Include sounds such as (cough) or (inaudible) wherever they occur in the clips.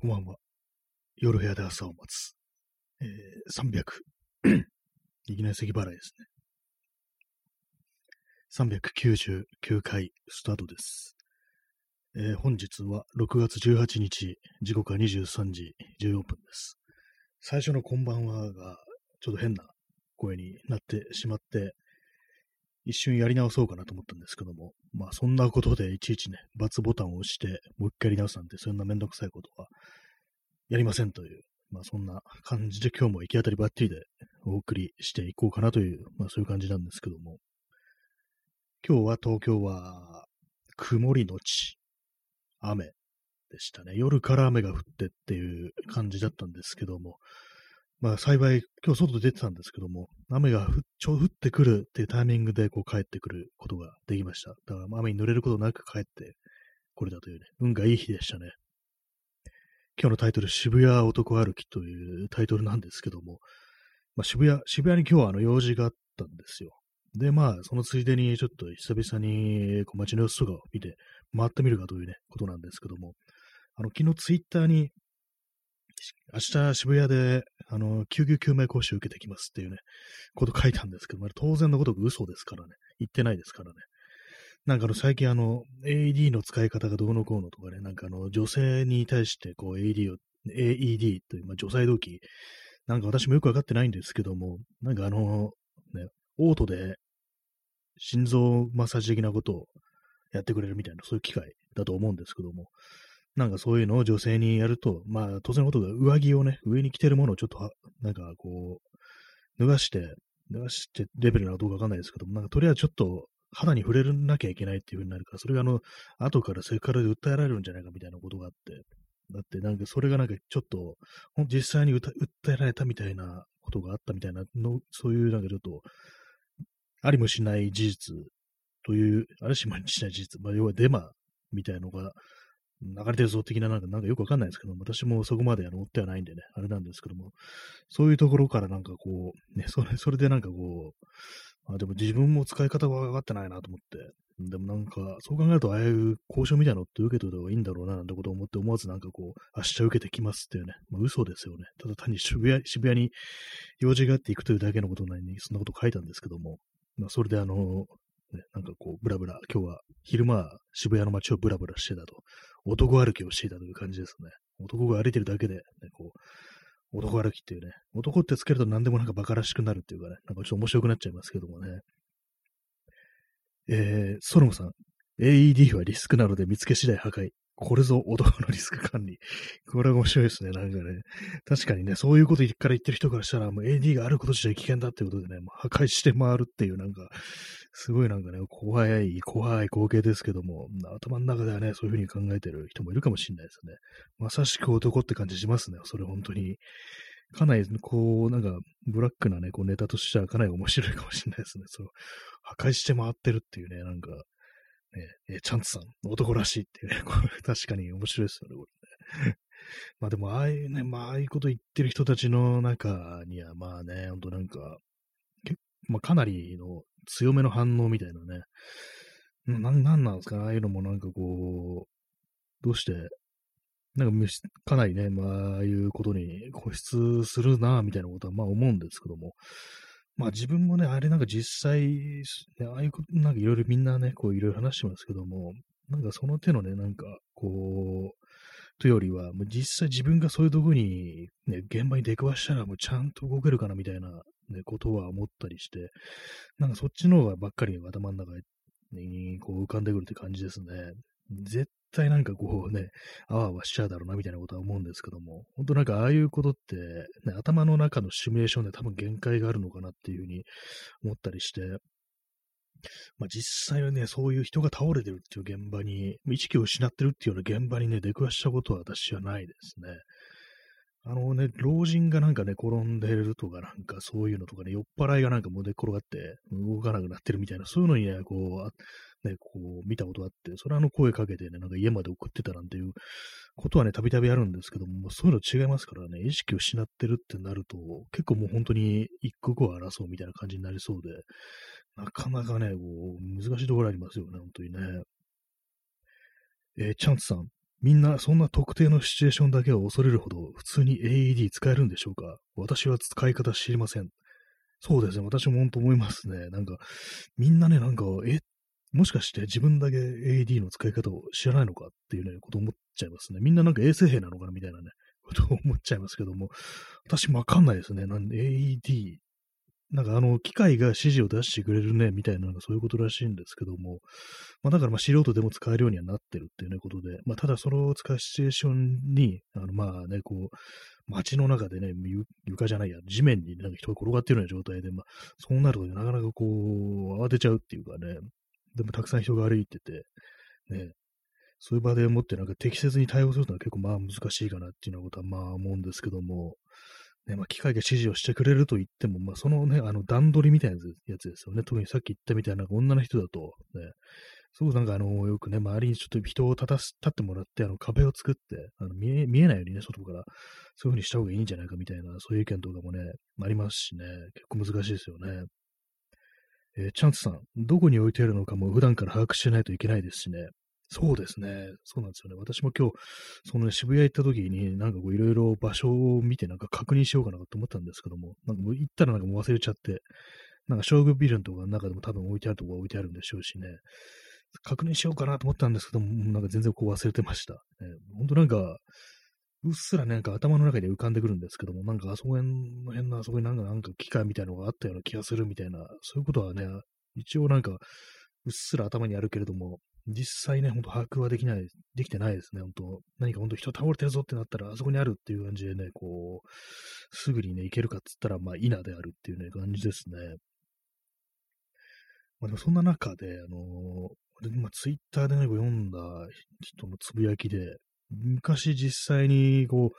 こんばんは。夜部屋で朝を待つ。えー、300。(clears throat) いきなり咳払いですね。399回スタートです。えー、本日は6月18日、時刻は23時14分です。最初のこんばんはが、ちょっと変な声になってしまって、一瞬やり直そうかなと思ったんですけども、まあそんなことでいちいちね、×ボタンを押して、もう一回やり直すなんて、そんなめんどくさいことはやりませんという、まあそんな感じで今日も行き当たりばっちりでお送りしていこうかなという、まあそういう感じなんですけども、今日は東京は曇りのち雨でしたね。夜から雨が降ってっていう感じだったんですけども、まあ幸い、今日外で出てたんですけども、雨がちょ降ってくるっていうタイミングでこう帰ってくることができました。だから雨に濡れることなく帰ってこれだというね、運がいい日でしたね。今日のタイトル、渋谷男歩きというタイトルなんですけども、まあ、渋谷、渋谷に今日はあの用事があったんですよ。で、まあ、そのついでにちょっと久々にこう街の様子とかを見て回ってみるかというね、ことなんですけども、あの、昨日ツイッターに明日渋谷で、あの、救急救命講習受けてきますっていうね、こと書いたんですけど、まあ、当然のことく嘘ですからね。言ってないですからね。なんかあの、最近あの、AED の使い方がどうのこうのとかね、なんかあの、女性に対してこう AED を、AED という、まあ、除細動器、なんか私もよくわかってないんですけども、なんかあの、ね、オートで心臓マッサージ的なことをやってくれるみたいな、そういう機械だと思うんですけども、なんかそういうのを女性にやると、まあ当然のことが上着をね、上に着てるものをちょっと、なんかこう、脱がして、脱がしてレベルなのかどうかわかんないですけども、なんかとりあえずちょっと肌に触れなきゃいけないっていう風になるから、それがあの、後からセクハラで訴えられるんじゃないかみたいなことがあって、だってなんかそれがなんかちょっと、実際に訴えられたみたいなことがあったみたいなの、そういうなんかちょっと、ありもしない事実という、ありしもしない事実、まあ、要はデマみたいなのが流れてるぞ的ななんか、なんかよくわかんないですけど、私もそこまであの追ってはないんでね、あれなんですけども、そういうところからなんかこう、ね、それ、それでなんかこう、あでも自分も使い方が分かってないなと思って、でもなんか、そう考えると、ああいう交渉みたいなのって受けといた方がいいんだろうな、なんてことを思って、思わずなんかこう、明日受けてきますっていうね、まあ、嘘ですよね。ただ単に渋谷、渋谷に用事があって行くというだけのことなのに、そんなこと書いたんですけども、まあ、それであの、ね、なんかこう、ブラブラ、今日は昼間、渋谷の街をブラブラしてたと、男歩きをしていたという感じですね。男が歩いてるだけで、ね、こう、男歩きっていうね、男ってつけると何でもなんか馬鹿らしくなるっていうかね、なんかちょっと面白くなっちゃいますけどもね。えー、ソロムさん、AED はリスクなので見つけ次第破壊。これぞ男のリスク管理。これは面白いですね。なんかね。確かにね、そういうことから言ってる人からしたら、もう AD があること自体危険だってことでね、もう破壊して回るっていう、なんか、すごいなんかね、怖い、怖い光景ですけども、頭の中ではね、そういうふうに考えてる人もいるかもしれないですね。まさしく男って感じしますね。それ本当に。かなり、こう、なんか、ブラックなね、こうネタとしてはかなり面白いかもしれないですね。そう、破壊して回ってるっていうね、なんか、ね、えチャンツさん、男らしいっていうね、(laughs) これ確かに面白いですよね、これね。(laughs) まあでも、ああいうね、まあ、ああいうこと言ってる人たちの中には、まあね、ほんとなんか、まあ、かなりの強めの反応みたいなね、な、なんなんですか、ああいうのもなんかこう、どうして、なんか、かなりね、まあ、ああいうことに固執するな、みたいなことは、まあ思うんですけども、まあ自分もね、あれなんか実際、ね、ああいうこと、なんかいろいろみんなね、こういろいろ話してますけども、なんかその手のね、なんかこう、というよりは、もう実際自分がそういうとこに、ね、現場に出くわしたらもうちゃんと動けるかなみたいな、ね、ことは思ったりして、なんかそっちの方がばっかり頭の中にこう浮かんでくるって感じですね。絶対なんかこうね、あわあわしちゃうだろうなみたいなことは思うんですけども、本当なんかああいうことって、ね、頭の中のシミュレーションで多分限界があるのかなっていうふうに思ったりして、まあ、実際はね、そういう人が倒れてるっていう現場に、意識を失ってるっていうような現場にね、出くわしたことは私はないですね。あのね、老人がなんかね、転んでるとか、なんかそういうのとかね、酔っ払いがなんかもう寝転がって動かなくなってるみたいな、そういうのにね、こう、ね、こう、見たことがあって、それあの声かけてね、なんか家まで送ってたなんていうことはね、たびたびあるんですけども、そういうの違いますからね、意識を失ってるってなると、結構もう本当に一刻を争うみたいな感じになりそうで、なかなかね、こう、難しいところありますよね、本当にね。えー、チャンツさん、みんなそんな特定のシチュエーションだけを恐れるほど普通に AED 使えるんでしょうか？私は使い方知りません。そうですね。私も本当思いますね。なんか、みんなね、なんか、え、もしかして自分だけ AED の使い方を知らないのかっていうね、こと思っちゃいますね。みんななんか衛生兵なのかなみたいなね、ことを思っちゃいますけども、私もわかんないですね。なんで AED なんかあの、機械が指示を出してくれるね、みたいなそういうことらしいんですけども、まあだからまあ素人でも使えるようにはなってるっていうね、ことで、まあただそれを使うシチュエーションに、あのまあね、こう、街の中でね、床じゃないや、地面になんか人が転がってるような状態で、まあそうなると、なかなかこう、慌てちゃうっていうかね、でもたくさん人が歩いてて、ね、そういう場でもってなんか適切に対応するのは結構まあ難しいかなっていうようなことはまあ思うんですけども、ね、まあ、機械が指示をしてくれると言っても、まあ、そのね、あの段取りみたいなやつですよね。特にさっき言ったみたいな女の人だと、ね、すごくなんかあの、よくね、周りにちょっと人を立たす、立ってもらって、あの壁を作って、あの見え、見えないようにね、外から、そういう風にした方がいいんじゃないかみたいな、そういう意見とかもね、ありますしね、結構難しいですよね。えー、チャンスさん、どこに置いてあるのかも普段から把握しないといけないですしね。そうですね。そうなんですよね。私も今日、そのね、渋谷行った時に、なんかこういろいろ場所を見てなんか確認しようかなと思ったんですけども、なんかもう行ったらなんかもう忘れちゃって、なんか将軍ビルのとかの中でも多分置いてあるとこは置いてあるんでしょうしね。確認しようかなと思ったんですけども、なんか全然こう忘れてました。ね、本当なんか、うっすらなんか頭の中で浮かんでくるんですけども、なんかあそこ辺の辺のあそこになんかなんか機械みたいなのがあったような気がするみたいな、そういうことはね、一応なんか、うっすら頭にあるけれども、実際ね、ほんと把握はできない、できてないですね、本当何か本当人倒れてるぞってなったら、あそこにあるっていう感じでね、こう、すぐにね、行けるかっつったら、まあ、稲であるっていうね、感じですね。まあでもそんな中で、あのー、今ツイッターでね、読んだ人のつぶやきで、昔実際にこ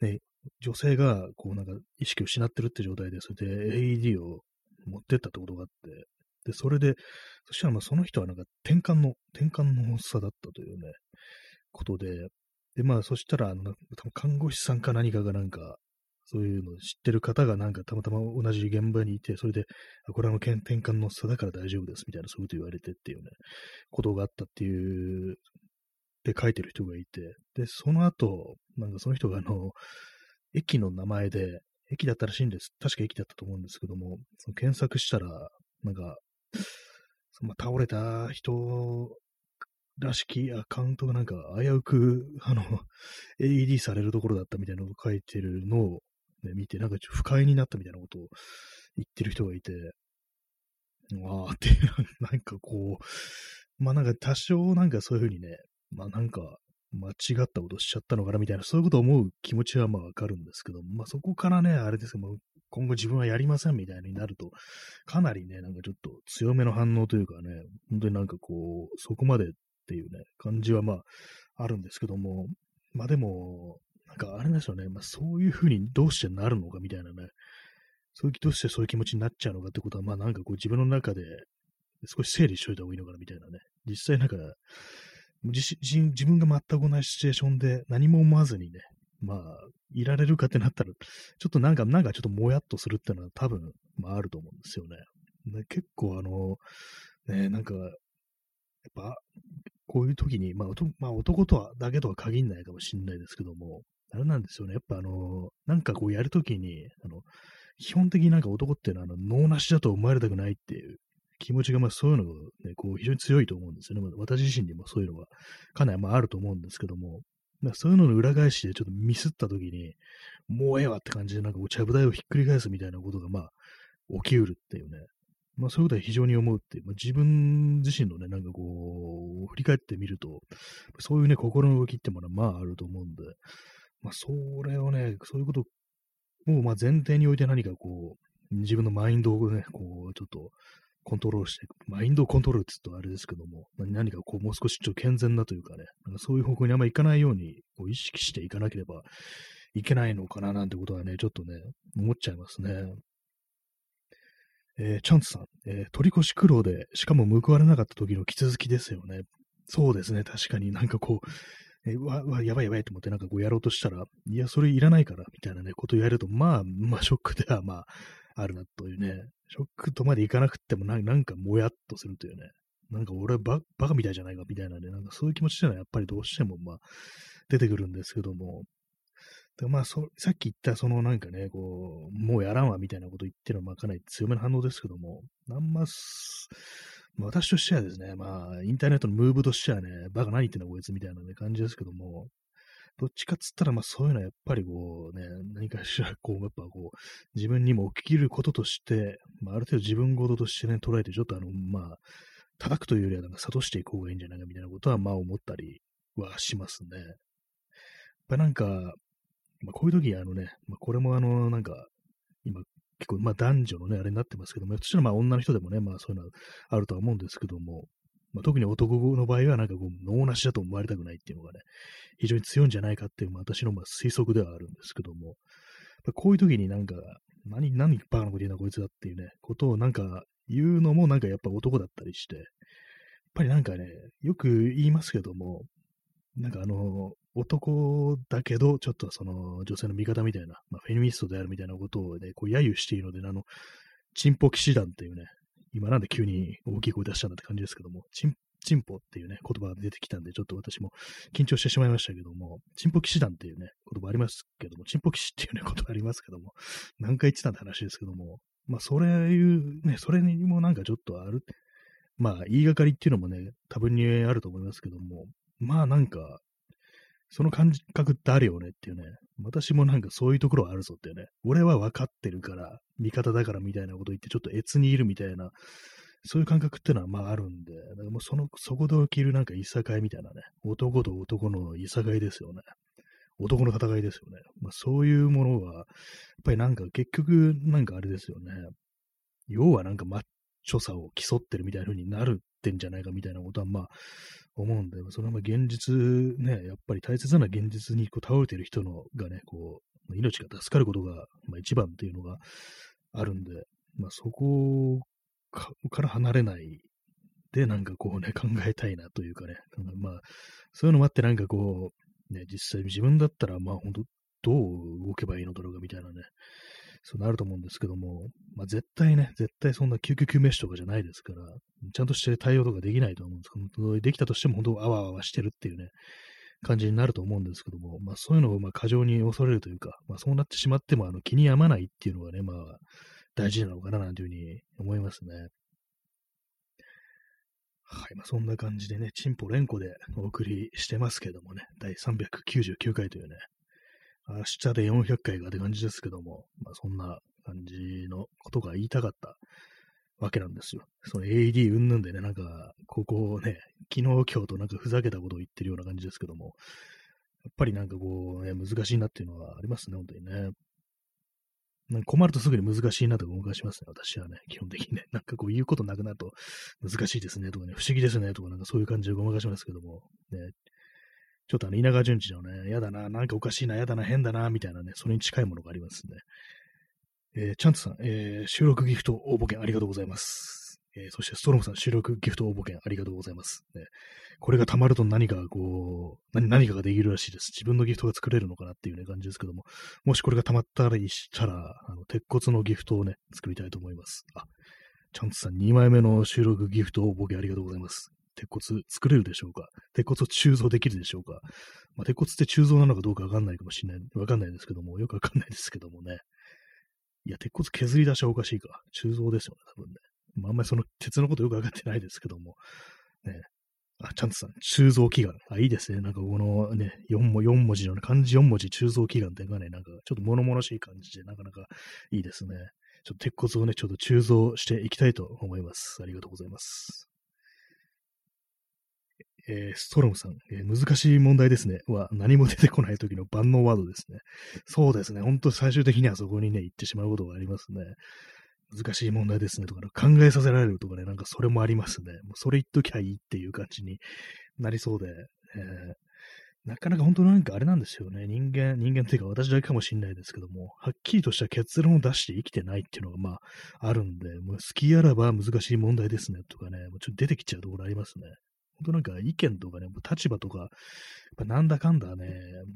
う、ね、女性がこうなんか意識を失ってるって状態で、それで AED を持ってったってことがあって、で、それで、そしたらまあその人はなんか転換の、転換の発作だったというね、ことで、で、まあそしたら、あの、多分看護師さんか何かがなんか、そういうのを知ってる方がなんかたまたま同じ現場にいて、それで、あこれはの転換の差だから大丈夫ですみたいな、そういうこと言われてっていうね、ことがあったっていう、で書いてる人がいて、で、その後、なんかその人があの、駅の名前で、駅だったらしいんです。確か駅だったと思うんですけども、その検索したら、なんか、(laughs) まあ、倒れた人らしきアカウントがなんか危うく、(laughs) あの、AED されるところだったみたいなのを書いてるのを、ね、見て、なんか不快になったみたいなことを言ってる人がいて、ああって、(laughs) なんかこう、まあなんか多少なんかそういうふうにね、まあなんか間違ったことしちゃったのかなみたいな、そういうことを思う気持ちはまあわかるんですけど、まあそこからね、あれですけど、今後自分はやりませんみたいになると、かなりね、なんかちょっと強めの反応というかね、本当になんかこう、そこまでっていうね、感じはまあ、あるんですけども、まあでも、なんかあれですよね、まあそういうふうにどうしてなるのかみたいなね、そういう、どうしてそういう気持ちになっちゃうのかってことは、まあなんかこう自分の中で少し整理しといた方がいいのかなみたいなね、実際なんか、自自分が全く同じシチュエーションで何も思わずにね、まあ、いられるかってなったら、ちょっとなんか、なんかちょっともやっとするっていうのは多分、まああると思うんですよね。ね結構あの、ね、なんか、やっぱ、こういう時に、まあ、まあ、男とは、だけとは限らないかもしれないですけども、あれなんですよね。やっぱあの、なんかこうやるときに、あの、基本的になんか男っていうのは、あの、脳なしだと思われたくないっていう気持ちが、まあそういうのがね、こう非常に強いと思うんですよね。私自身にもそういうのがかなりまああると思うんですけども、そういうのの裏返しでちょっとミスった時に、もうええわって感じでなんかお茶ぶ台をひっくり返すみたいなことがまあ起きうるっていうね。まあそういうことは非常に思うっていう、まあ、自分自身のね、なんかこう、振り返ってみると、そういうね、心の動きってものはまああると思うんで、まあそれをね、そういうことをまあ前提において何かこう、自分のマインドをね、こう、ちょっとコントロールして。マインドコントロールって言うとあれですけども、何かこうもう少しちょっと健全なというかね、なんかそういう方向にあんまり行かないようにこう意識していかなければいけないのかななんてことはね、ちょっとね、思っちゃいますね。えー、チャンツさん、えー、取り越し苦労で、しかも報われなかった時の気続きですよね。そうですね、確かになんかこう、え、わ、わ、やばいやばいと思ってなんかこうやろうとしたら、いや、それいらないから、みたいなね、ことをやると、まあ、まあ、ショックではまあ、あるなというね、ショックとまでいかなくてもな、なんかもやっとするというね、なんか俺ババカみたいじゃないかみたいなね、なんかそういう気持ちってい。うのはやっぱりどうしてもまあ出てくるんですけども、でまあそ、さっき言ったそのなんかね、こう、もうやらんわみたいなこと言ってるのはまあかなり強めの反応ですけども、あんま、まあ、私としてはですね、まあ、インターネットのムーブとしてはね、バカ何言ってんだこいつみたいな、ね、感じですけども、どっちかっつったら、まあそういうのはやっぱりこうね、何かしらこう、やっぱこう、自分にも起きることとして、まあある程度自分事としてね、捉えて、ちょっとあの、まあ、叩くというよりはなんか諭していく方がいいんじゃないかみたいなことは、まあ思ったりはしますね。やっぱなんか、まあこういう時あのね、まあこれもあの、なんか、今結構、まあ男女のね、あれになってますけども、そしたらまあ女の人でもね、まあそういうのはあるとは思うんですけども、まあ、特に男の場合はなんかこう、脳なしだと思われたくないっていうのがね、非常に強いんじゃないかっていう、まあ、私のまあ推測ではあるんですけども、こういう時になんか、何、何バカなこと言うなこいつだっていうね、ことをなんか言うのもなんかやっぱ男だったりして、やっぱりなんかね、よく言いますけども、なんかあの、男だけど、ちょっとその女性の味方みたいな、まあ、フェミニストであるみたいなことをね、こう揶揄しているので、あの、チンポ騎士団っていうね、今なんで急に大きい声出したんだって感じですけども、チンチンポっていうね、言葉が出てきたんで、ちょっと私も緊張してしまいましたけども、チンポ騎士団っていうね、言葉ありますけども、チンポ騎士っていうね、言葉ありますけども、何回言ってたって話ですけども、まあ、それいう、ね、それにもなんかちょっとある、まあ、言いがかりっていうのもね、多分にあると思いますけども、まあなんか、その感覚ってあるよねっていうね。私もなんかそういうところはあるぞっていうね。俺は分かってるから、味方だからみたいなこと言って、ちょっと越にいるみたいな、そういう感覚ってのはまああるんで、だからもうその、そこで起きるなんかいさかいみたいなね。男と男のいさかいですよね。男の戦いですよね。まあそういうものは、やっぱりなんか結局なんかあれですよね。要はなんかマッチョさを競ってるみたいな風になるってんじゃないかみたいなことはまあ思うんで、それは現実ね、やっぱり大切な現実にこう倒れてる人のがね、こう、命が助かることが、一番っていうのがあるんで、まあそこから離れないで、なんかこうね、考えたいなというかね、まあ、そういうのもあってなんかこう、ね、実際自分だったら、まあ本当どう動けばいいのだろうかみたいなね、そうなると思うんですけども、まあ、絶対ね、絶対そんな救急救命士とかじゃないですから、ちゃんとして対応とかできないと思うんですけど、できたとしても本当、あわあわしてるっていうね、感じになると思うんですけども、まあそういうのをまあ過剰に恐れるというか、まあそうなってしまってもあの気に病まないっていうのがね、まあ大事なのかななんていうふうに思いますね。はい。まあ、そんな感じでね、チンポ連呼でお送りしてますけどもね、第399回というね、明日で400回がって感じですけども、まあそんな感じのことが言いたかったわけなんですよ。その AED うんぬんでね、なんか、ここをね、昨日今日となんかふざけたことを言ってるような感じですけども、やっぱりなんかこう、ね、難しいなっていうのはありますね、本当にね。なんか困るとすぐに難しいなとか動かしますね、私はね、基本的にね。(laughs) なんかこう言うことなくなると難しいですねとかね、不思議ですねとかなんかそういう感じでごまかしますけども、ね、ちょっとあの、稲川淳二のね、やだな、なんかおかしいな、やだな、変だな、みたいなね、それに近いものがありますね。えー、チャンツさん、えー、収録ギフト応募券ありがとうございます。えー、そしてストロムさん、収録ギフト応募券ありがとうございます。ね、これが溜まると何かこう、何何かができるらしいです。自分のギフトが作れるのかなっていうね、感じですけども、もしこれが溜まったりしたら、あの、鉄骨のギフトをね、作りたいと思います。あ、チャンツさん、2枚目の収録ギフト応募券ありがとうございます。鉄骨作れるでしょうか？鉄骨を鋳造できるでしょうか？まあ、鉄骨って鋳造なのかどうかわかんないかもしれない、わかんないですけども、よくわかんないですけどもね。いや、鉄骨削り出しはおかしいか。鋳造ですよね、多分ね。まあ、あんまりその鉄のことよくわかってないですけども。ね。あ、チャンツさん、鋳造祈願。あ、いいですね。なんかこのね、4, も4文字の、ね、漢字4文字鋳造祈願っていうのがね、なんかちょっと物々しい感じで、なかなかいいですね。ちょっと鉄骨をね、ちょっと鋳造していきたいと思います。ありがとうございます。えー、ストロムさん、えー、難しい問題ですね。は、何も出てこない時の万能ワードですね。そうですね。本当最終的にはそこにね、行ってしまうことがありますね。難しい問題ですねとか、考えさせられるとかね、なんかそれもありますね。もうそれ言っときゃいいっていう感じになりそうで、えー、なかなか本当なんかあれなんですよね。人間、人間っていうか私だけかもしれないですけども、はっきりとした結論を出して生きてないっていうのがまああるんで、もう好きあらば難しい問題ですねとかね、もうちょっと出てきちゃうところありますね。本当なんか意見とかね、立場とか、なんだかんだね、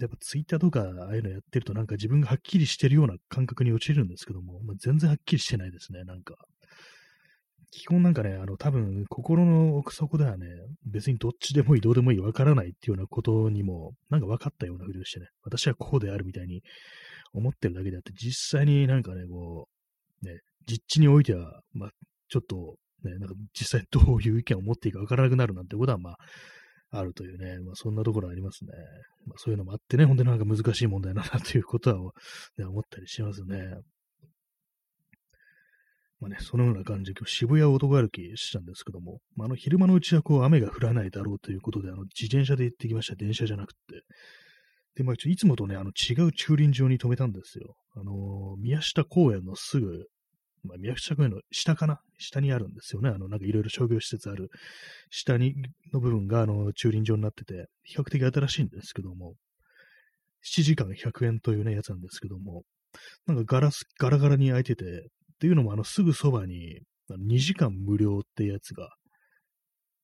やっぱツイッターとかああいうのやってるとなんか自分がはっきりしてるような感覚に陥るんですけども、まあ、全然はっきりしてないですね、なんか。基本なんかね、あの、多分、心の奥底ではね、別にどっちでもいい、どうでもいい、わからないっていうようなことにも、なんか分かったようなふりをしてね、私はこうであるみたいに思ってるだけであって、実際になんかね、こう、ね、実地においては、まあ、ちょっと、ね、なんか実際どういう意見を持っていいか分からなくなるなんてことは、まあ、あるというね、まあ、そんなところありますね。まあ、そういうのもあってね、本当になんか難しい問題だなということは、ね、思ったりしますね。まあね、そのような感じで、今日渋谷を男歩きしたんですけども、まあ、あの昼間のうちはこう雨が降らないだろうということで、あの自転車で行ってきました。電車じゃなくて。で、まあ、いつもとね、あの違う駐輪場に止めたんですよ。あのー、宮下公園のすぐ、まあ、宮下公園の下かな？下にあるんですよね。あの、なんかいろいろ商業施設ある。下に、の部分が、あの、駐輪場になってて、比較的新しいんですけども、7時間100円というね、やつなんですけども、なんかガラス、ガラガラに開いてて、っていうのも、あの、すぐそばに、2時間無料ってやつが、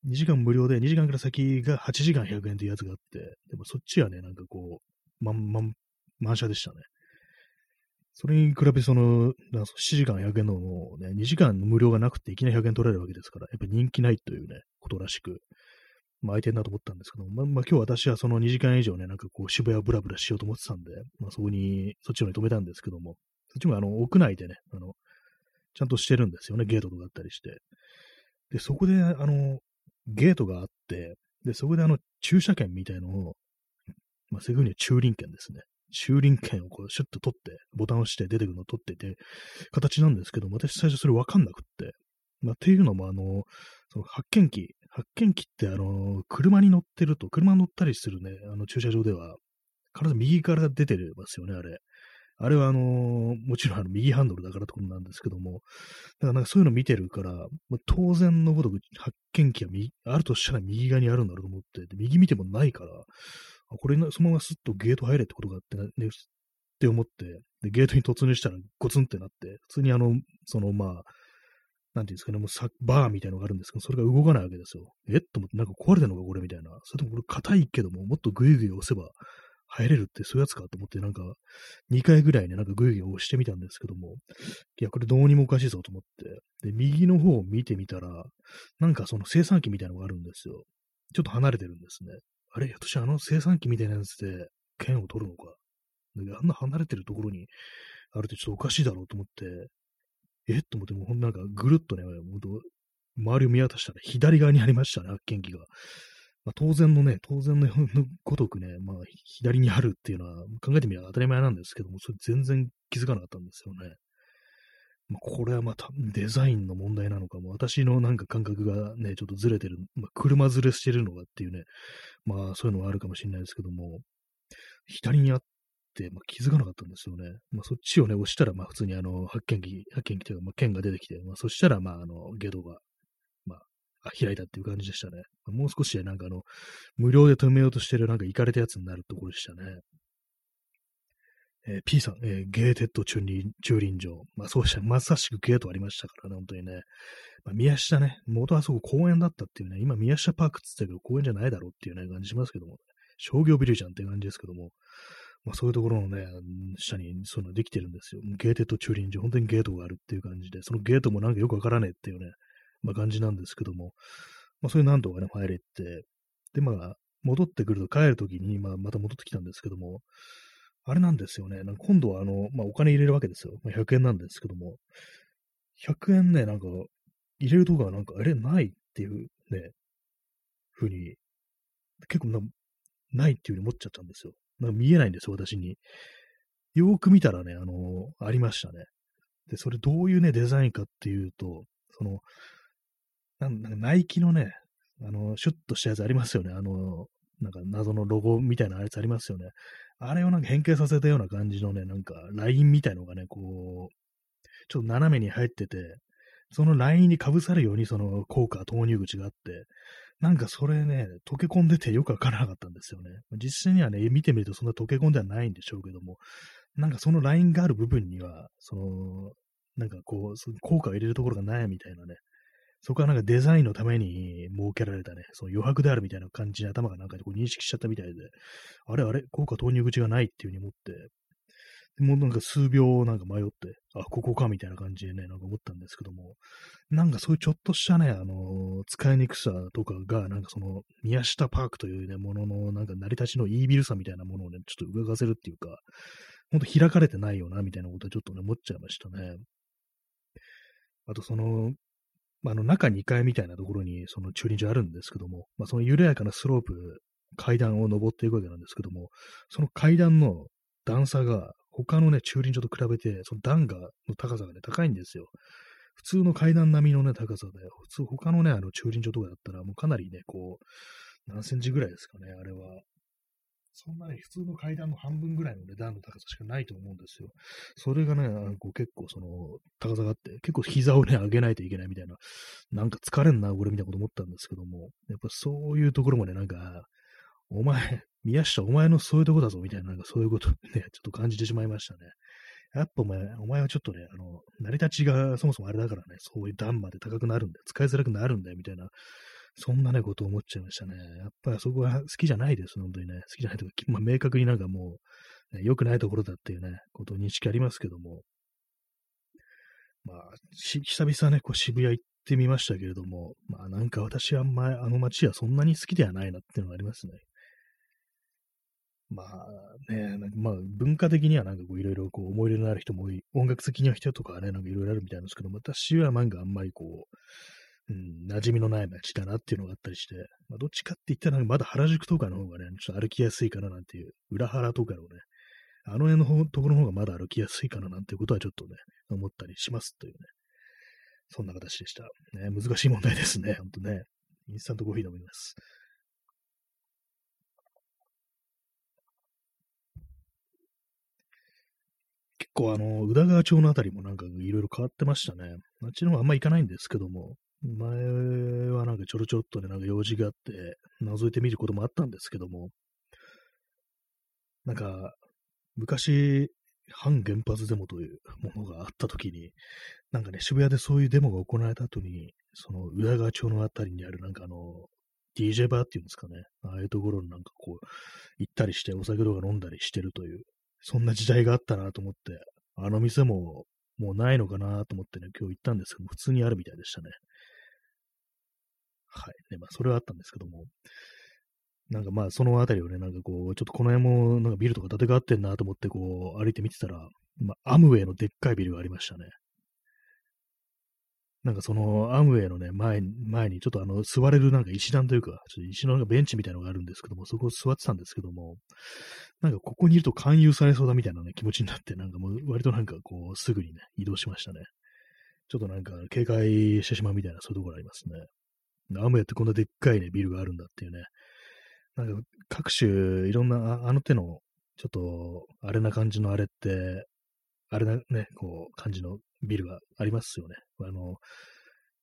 2時間無料で、2時間から先が8時間100円っていうやつがあって、でもそっちはね、なんかこう、まんまん、満車でしたね。それに比べ、その、7時間100円のもうね、2時間無料がなくていきなり100円取られるわけですから、やっぱ人気ないというね、ことらしく、まあ、空いてんなと思ったんですけど、まあ、まあ、今日私はその2時間以上ね、なんかこう渋谷をブラブラしようと思ってたんで、まあ、そこに、そっちのに止めたんですけども、そっちもあの、屋内でね、あの、ちゃんとしてるんですよね、ゲートとかあったりして。で、そこで、あの、ゲートがあって、で、そこであの、駐車券みたいのを、まあ、そういうふうには駐輪券ですね。駐輪券をこう、シュッと取って、ボタンを押して出てくるのを取ってて、形なんですけど、私最初それわかんなくって。まあ、っていうのも、あの、その発見機、発見機って、あの、車に乗ってると、車乗ったりするね、あの駐車場では、必ず右から出てますよね、あれ。あれはあの、もちろんあの右ハンドルだからってことなんですけども、だからなんかそういうの見てるから、まあ、当然のごとく発見器はあるとしたら右側にあるんだろうと思って、右見てもないから、これそのままスッとゲート入れってことがあってね、って思って、で、ゲートに突入したらゴツンってなって、普通にあの、そのまあ、なんていうんですかね、もうさバーみたいなのがあるんですけど、それが動かないわけですよ。え？っと思って、なんか壊れてんのかこれみたいな。それともこれ硬いけども、もっとグイグイ押せば入れるってそういうやつかと思って、なんか、2回ぐらいね、なんかグイグイ押してみたんですけども、いや、これどうにもおかしいぞと思って、で、右の方を見てみたら、なんかその生産機みたいなのがあるんですよ。ちょっと離れてるんですね。あれ、私あの生産機みたいなやつで剣を取るのか。あんな離れてるところにあるってちょっとおかしいだろうと思って、えっと思って、もうほんなんかぐるっとね、周りを見渡したら左側にありましたね、発見機が。まあ、当然のね、当然のごとくね、まあ、左にあるっていうのは考えてみれば当たり前なんですけども、それ全然気づかなかったんですよね。これはまたデザインの問題なのかも、私のなんか感覚がね、ちょっとずれてる、まあ、車ずれしてるのかっていうね、まあそういうのはあるかもしれないですけども、左にあって、まあ、気づかなかったんですよね。まあ、そっちをね、押したら、まあ普通にあの、発見器、発見器というか、まあ、剣が出てきて、まあそしたら、まああの、ゲドがま開いたっていう感じでしたね。もう少しでなんかあの、無料で止めようとしてるなんか行かれたやつになるところでしたね。えー、P さん、えー、ゲーテッド駐輪駐輪場。まあそうした、まさしくゲートありましたからね、本当にね。まあ、宮下ね、元はそこ公園だったっていうね、今宮下パークって言ったけど公園じゃないだろうっていうね、感じしますけども、ね、商業ビルじゃんって感じですけども、まあそういうところのね、下にそのできてるんですよ。ゲーテッド駐輪場、本当にゲートがあるっていう感じで、そのゲートもなんかよくわからねえっていうね、まあ、感じなんですけども、まあ、そういう何度かね、入れて、で、まあ、戻ってくると帰るときに、まあ、また戻ってきたんですけども、あれなんですよね。なんか今度はあの、まあ、お金入れるわけですよ。まあ、100円なんですけども、100円ね、なんか、入れるとこがなんか、あれ、ないっていうね、ふうに、結構な、ないっていうふうに思っちゃったんですよ。なんか見えないんですよ、私に。よーく見たらね、あのありましたね。で、それどういうね、デザインかっていうと、その、なんかナイキのね、あの、シュッとしたやつありますよね。あの、なんか謎のロゴみたいなやつありますよね。あれをなんか変形させたような感じのね、なんかラインみたいのがね、こう、ちょっと斜めに入ってて、そのラインに被さるようにその効果、投入口があって、なんかそれね、溶け込んでてよくわからなかったんですよね。実際にはね、見てみるとそんな溶け込んではないんでしょうけども、なんかそのラインがある部分には、その、なんかこう、効果を入れるところがないみたいなね、そこはなんかデザインのために設けられたね、その余白であるみたいな感じに頭がなんかこう認識しちゃったみたいで、あれあれ、効果投入口がないっていう風に思って、でもうなんか数秒なんか迷って、あ、ここかみたいな感じでね、なんか思ったんですけども、なんかそういうちょっとしたね、あの使いにくさとかが、なんかその、宮下パークというね、ものの、なんか成り立ちのイービルさみたいなものをね、ちょっと伺わせるっていうか、ほんと開かれてないよな、みたいなことはちょっとね、思っちゃいましたね。あとその、まあ、あの中2階みたいなところにその駐輪場あるんですけども、まあ、その緩やかなスロープ、階段を登っていくわけなんですけども、その階段の段差が他のね、駐輪場と比べて、その段が、の高さがね、高いんですよ。普通の階段並みのね、高さで、普通、他のね、あの駐輪場とかだったら、もうかなりね、こう、何センチぐらいですかね、あれは。そんなに普通の階段の半分ぐらいの値段の高さしかないと思うんですよ。それがね、こう結構その高さがあって、結構膝をね、上げないといけないみたいな、なんか疲れんな、俺みたいなこと思ったんですけども、やっぱそういうところもね、なんか、お前、宮下、お前のそういうとこだぞ、みたいな、なんかそういうことね、ちょっと感じてしまいましたね。やっぱお前、お前はちょっとね、あの、成り立ちがそもそもあれだからね、そういう段まで高くなるんだよ、使いづらくなるんだよ、みたいなそんなね、ことを思っちゃいましたね。やっぱりそこは好きじゃないです、本当にね。好きじゃないとか、まあ、明確になんかもう、ね、良くないところだっていうね、ことを認識ありますけども。まあ、久々ね、こう渋谷行ってみましたけれども、まあなんか私はあんまりあの街はそんなに好きではないなっていうのがありますね。まあね、まあ文化的にはなんかこういろいろこう思い入れのある人も多い、音楽的には人とかね、なんかいろいろあるみたいなんですけど、私はなんかあんまりこう、うん、馴染みのない街だなっていうのがあったりして、まあ、どっちかって言ったら、まだ原宿とかの方がね、ちょっと歩きやすいかななんていう、裏原とかのね、あの辺の方ところの方がまだ歩きやすいかななんていうことはちょっとね、思ったりしますというね、そんな形でした。ね、難しい問題ですね、ほんとね。インスタントコーヒー飲みます。結構あの、宇田川町のあたりもなんかいろいろ変わってましたね。あっちの方あんま行かないんですけども、前はなんかちょろちょろっとね、なんか用事があって、覗いてみることもあったんですけども、なんか、昔、反原発デモというものがあった時に、なんかね、渋谷でそういうデモが行われた後に、その裏川町のあたりにあるなんかあの、DJ バーっていうんですかね、ああいうところになんかこう、行ったりしてお酒とか飲んだりしてるという、そんな時代があったなと思って、あの店ももうないのかなと思ってね、今日行ったんですけど、普通にあるみたいでしたね。はい。ね、まあ、それはあったんですけども、なんかまあ、そのあたりをね、なんかこう、ちょっとこの辺も、なんかビルとか建て替わってんなと思って、こう、歩いて見てたら、まあ、アムウェイのでっかいビルがありましたね。なんかそのアムウェイのね、前に、前にちょっとあの、座れるなんか石段というか、ちょっと石のベンチみたいなのがあるんですけども、そこを座ってたんですけども、なんかここにいると勧誘されそうだみたいなね、気持ちになって、なんかもう割となんかこう、すぐにね、移動しましたね。ちょっとなんか警戒してしまうみたいな、そういうところありますね。アムウェイってこんなでっかいね、ビルがあるんだっていうね。なんか各種いろんな、あの手の、ちょっと、あれな感じのあれって、あれなね、こう、感じのビルがありますよね。あの、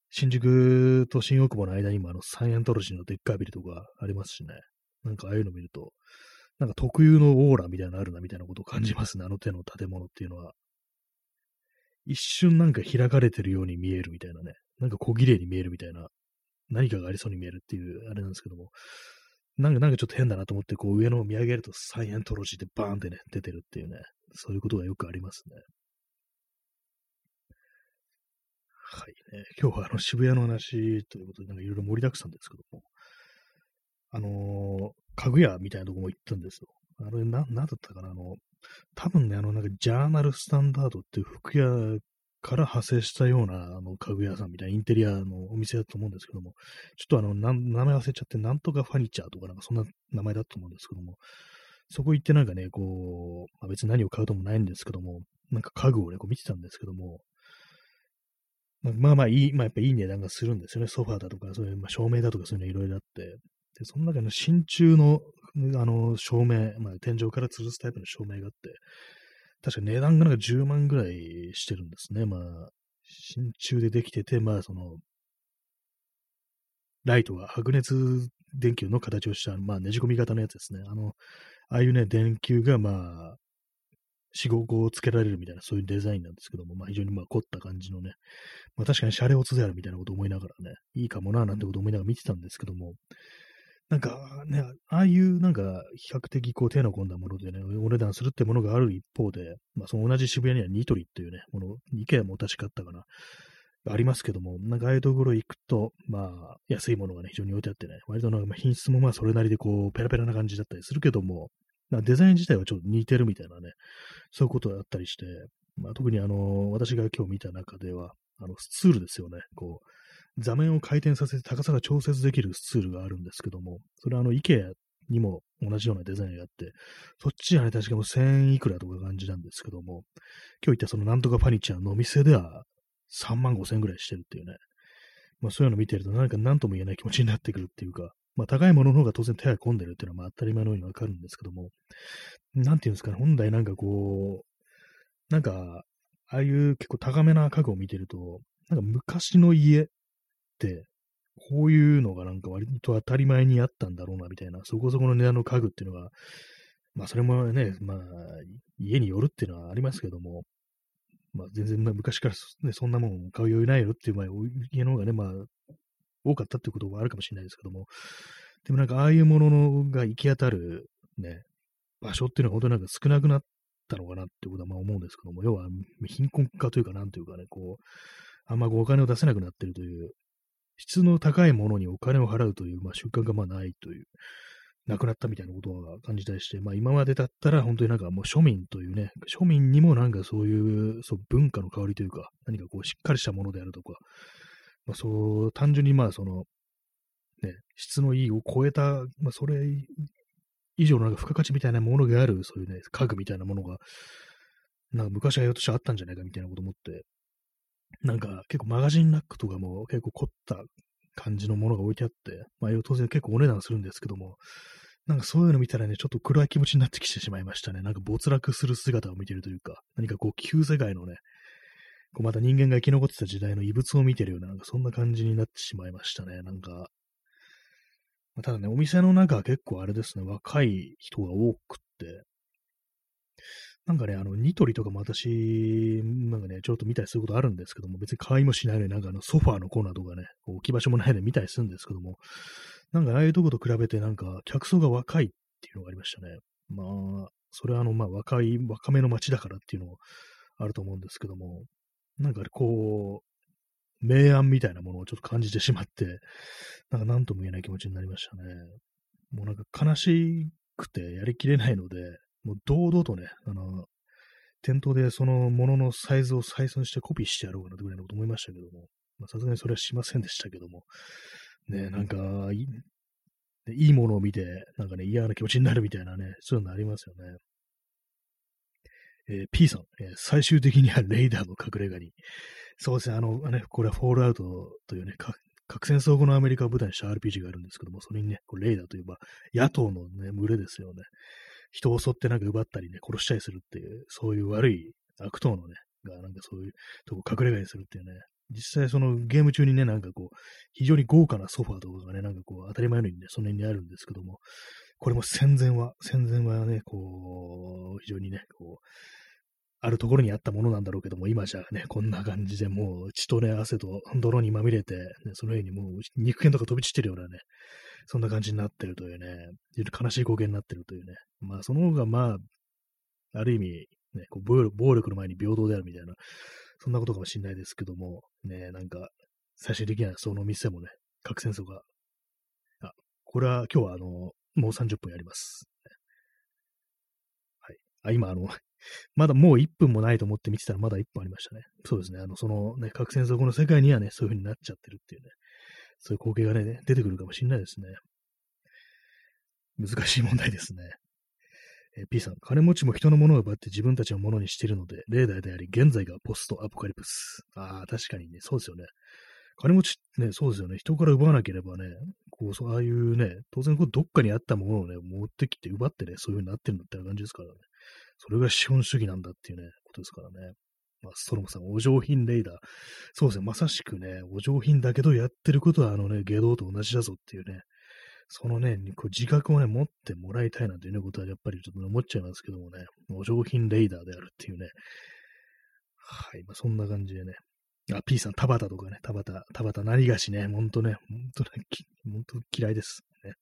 新宿と新大久保の間にもあのサイエントロジーのでっかいビルとかありますしね。なんかああいうの見ると、なんか特有のオーラみたいなのあるなみたいなことを感じますね。あの手の建物っていうのは。一瞬なんか開かれてるように見えるみたいなね。なんか小綺麗に見えるみたいな。何かがありそうに見えるっていうあれなんですけども。なんか、なんかちょっと変だなと思って、こう上のを見上げるとサイエントロジーでバーンってね、出てるっていうね。そういうことがよくありますね。はいね。今日はあの渋谷の話ということで、なんかいろいろ盛りだくさんですけども、あのー、家具屋みたいなとこも行ったんですよ。あれ、な、なんだったかな？あの、多分ね、あの、なんか、ジャーナルスタンダードっていう服屋から派生したような、あの、家具屋さんみたいなインテリアのお店だと思うんですけども、ちょっとあの、名前忘れちゃって、なんとかファニチャーとかなんかそんな名前だと思うんですけども、そこ行ってなんかね、こう、まあ、別に何を買うともないんですけども、なんか家具をね、こう見てたんですけども、まあまあいい、まあやっぱいい値段がするんですよね。ソファーだとか、そういう、まあ、照明だとかそういうのいろいろあって。で、その中の真鍮の、あの、照明、まあ天井から吊るすタイプの照明があって、確か値段がなんか10万ぐらいしてるんですね。まあ、真鍮でできてて、まあその、ライトが白熱電球の形をした、まあねじ込み型のやつですね。あの、ああいうね、電球がまあ、4、5個をつけられるみたいな、そういうデザインなんですけども、まあ非常にまあ凝った感じのね、まあ確かにシャレオツであるみたいなことを思いながらね、いいかもななんてことを思いながら見てたんですけども、なんかね、ああいうなんか比較的こう手の込んだものでね、お値段するってものがある一方で、まあその同じ渋谷にはニトリっていうね、もの、イケアも確かあったかな。ありますけども、なんかああいうところ行くと、まあ、安いものがね、非常に置いてあってね、割となんか品質もまあそれなりでこう、ペラペラな感じだったりするけども、デザイン自体はちょっと似てるみたいなね、そういうことがあったりして、まあ、特にあの、私が今日見た中では、あの、スツールですよね。こう、座面を回転させて高さが調節できるツールがあるんですけども、それはあの、IKEA にも同じようなデザインがあって、そっちはね、確かもう1000いくらとか感じなんですけども、今日言ったそのなんとかファニチャーのお店では3万5千ぐらいしてるっていうね、まあそういうの見てるとなんか何とも言えない気持ちになってくるっていうか、まあ高いものの方が当然手が込んでるっていうのはまあ当たり前のようにわかるんですけども、なんていうんですかね、本来なんかこう、なんか、ああいう結構高めな家具を見てると、なんか昔の家、こういうのがなんか割と当たり前にあったんだろうな、みたいな、そこそこの値段の家具っていうのが、まあそれもね、まあ家によるっていうのはありますけども、まあ全然昔から、ね、そんなもん買う余裕ないよっていう、まあ家の方がね、まあ多かったっていうことはあるかもしれないですけども、でもなんかああいうものが行き当たるね、場所っていうのは本当になんか少なくなったのかなってことはまあ思うんですけども、要は貧困化というかなんというかね、こう、あんまお金を出せなくなってるという、質の高いものにお金を払うという、まあ、習慣がまあないという、なくなったみたいなことが感じたりして、まあ今までだったら本当になんかもう庶民というね、庶民にもなんかそういうそう文化の香りというか、何かこうしっかりしたものであるとか、まあそう、単純にまあその、ね、質のいいを超えた、まあそれ以上のなんか付加価値みたいなものがある、そういうね、家具みたいなものが、なんか昔はひょっとしてあったんじゃないかみたいなこと思って、なんか結構マガジンラックとかも結構凝った感じのものが置いてあって、まあ当然結構お値段するんですけども、なんかそういうの見たらね、ちょっと暗い気持ちになってきてしまいましたね。なんか没落する姿を見てるというか、何かこう旧世界のね、こうまた人間が生き残ってた時代の遺物を見てるような、なんかそんな感じになってしまいましたね。なんか、まあ、ただね、お店の中は結構あれですね、若い人が多くって、なんかね、あの、ニトリとかも私、なんかね、ちょっと見たりすることあるんですけども、別に買いもしないのになんかあの、ソファーのコーナーとかね、置き場所もないので (laughs) 見たりするんですけども、なんかああいうとこと比べてなんか客層が若いっていうのがありましたね。まあ、それはあの、まあ若い、若めの街だからっていうのもあると思うんですけども、なんかこう、明暗みたいなものをちょっと感じてしまって、なんか何とも言えない気持ちになりましたね。もうなんか悲しくてやりきれないので、もう堂々とね、あの、店頭でそのもののサイズを採算してコピーしてやろうかなとぐらいのこと思いましたけども、さすがにそれはしませんでしたけども、ね、なんかい、いいものを見て、なんかね、嫌な気持ちになるみたいなね、そういうのありますよね。えー、P さん、えー、最終的にはレイダーの隠れ家に。そうですね、あの、ね、これはフォールアウトというね、核戦争後のアメリカを舞台にした RPG があるんですけども、それにね、こレイダーといえば、野党のね、群れですよね。人を襲ってなんか奪ったりね、殺したりするっていう、そういう悪い悪党のね、がなんかそういうとこ隠れ家にするっていうね、実際そのゲーム中にね、なんかこう、非常に豪華なソファーとかがね、なんかこう、当たり前のようにね、その辺にあるんですけども、これも戦前は、戦前はね、こう、非常にね、こう、あるところにあったものなんだろうけども、今じゃね、こんな感じでもう血とね、汗と泥にまみれて、ね、そのようにもう肉片とか飛び散ってるようなね、そんな感じになってるというね、悲しい光景になってるというね。まあ、その方がまあ、ある意味、ね、こう暴力の前に平等であるみたいな、そんなことかもしれないですけども、ね、なんか、最終的にはその店もね、核戦争が、あ、これは今日はあの、もう30分やります。はい。あ、今あの、まだもう1分もないと思って見てたらまだ1分ありましたね。そうですね。あの、そのね、核戦争後の世界にはね、そういう風になっちゃってるっていうね。そういう光景がね、出てくるかもしれないですね。難しい問題ですね。え、P さん、金持ちも人のものを奪って自分たちのものにしているので、例題であり、現在がポストアポカリプス。ああ、確かにね、そうですよね。金持ちね、そうですよね。人から奪わなければね、こう、そうああいうね、当然こうどっかにあったものをね、持ってきて奪ってね、そういう風になってるんだって感じですからね。それが資本主義なんだっていうね、ことですからね。まあ、ストロムさん、お上品レーダー。そうですね、まさしくね、お上品だけどやってることはあのね、下道と同じだぞっていうね、そのね、こう自覚をね、持ってもらいたいなんていうね、ことはやっぱりちょっと思っちゃいますけどもね、お上品レーダーであるっていうね。はい、まあそんな感じでね。あ、P さん、田畑とかね、田畑、田畑何がしね、ほんとね、ほんとね、ほんと嫌いです。ね。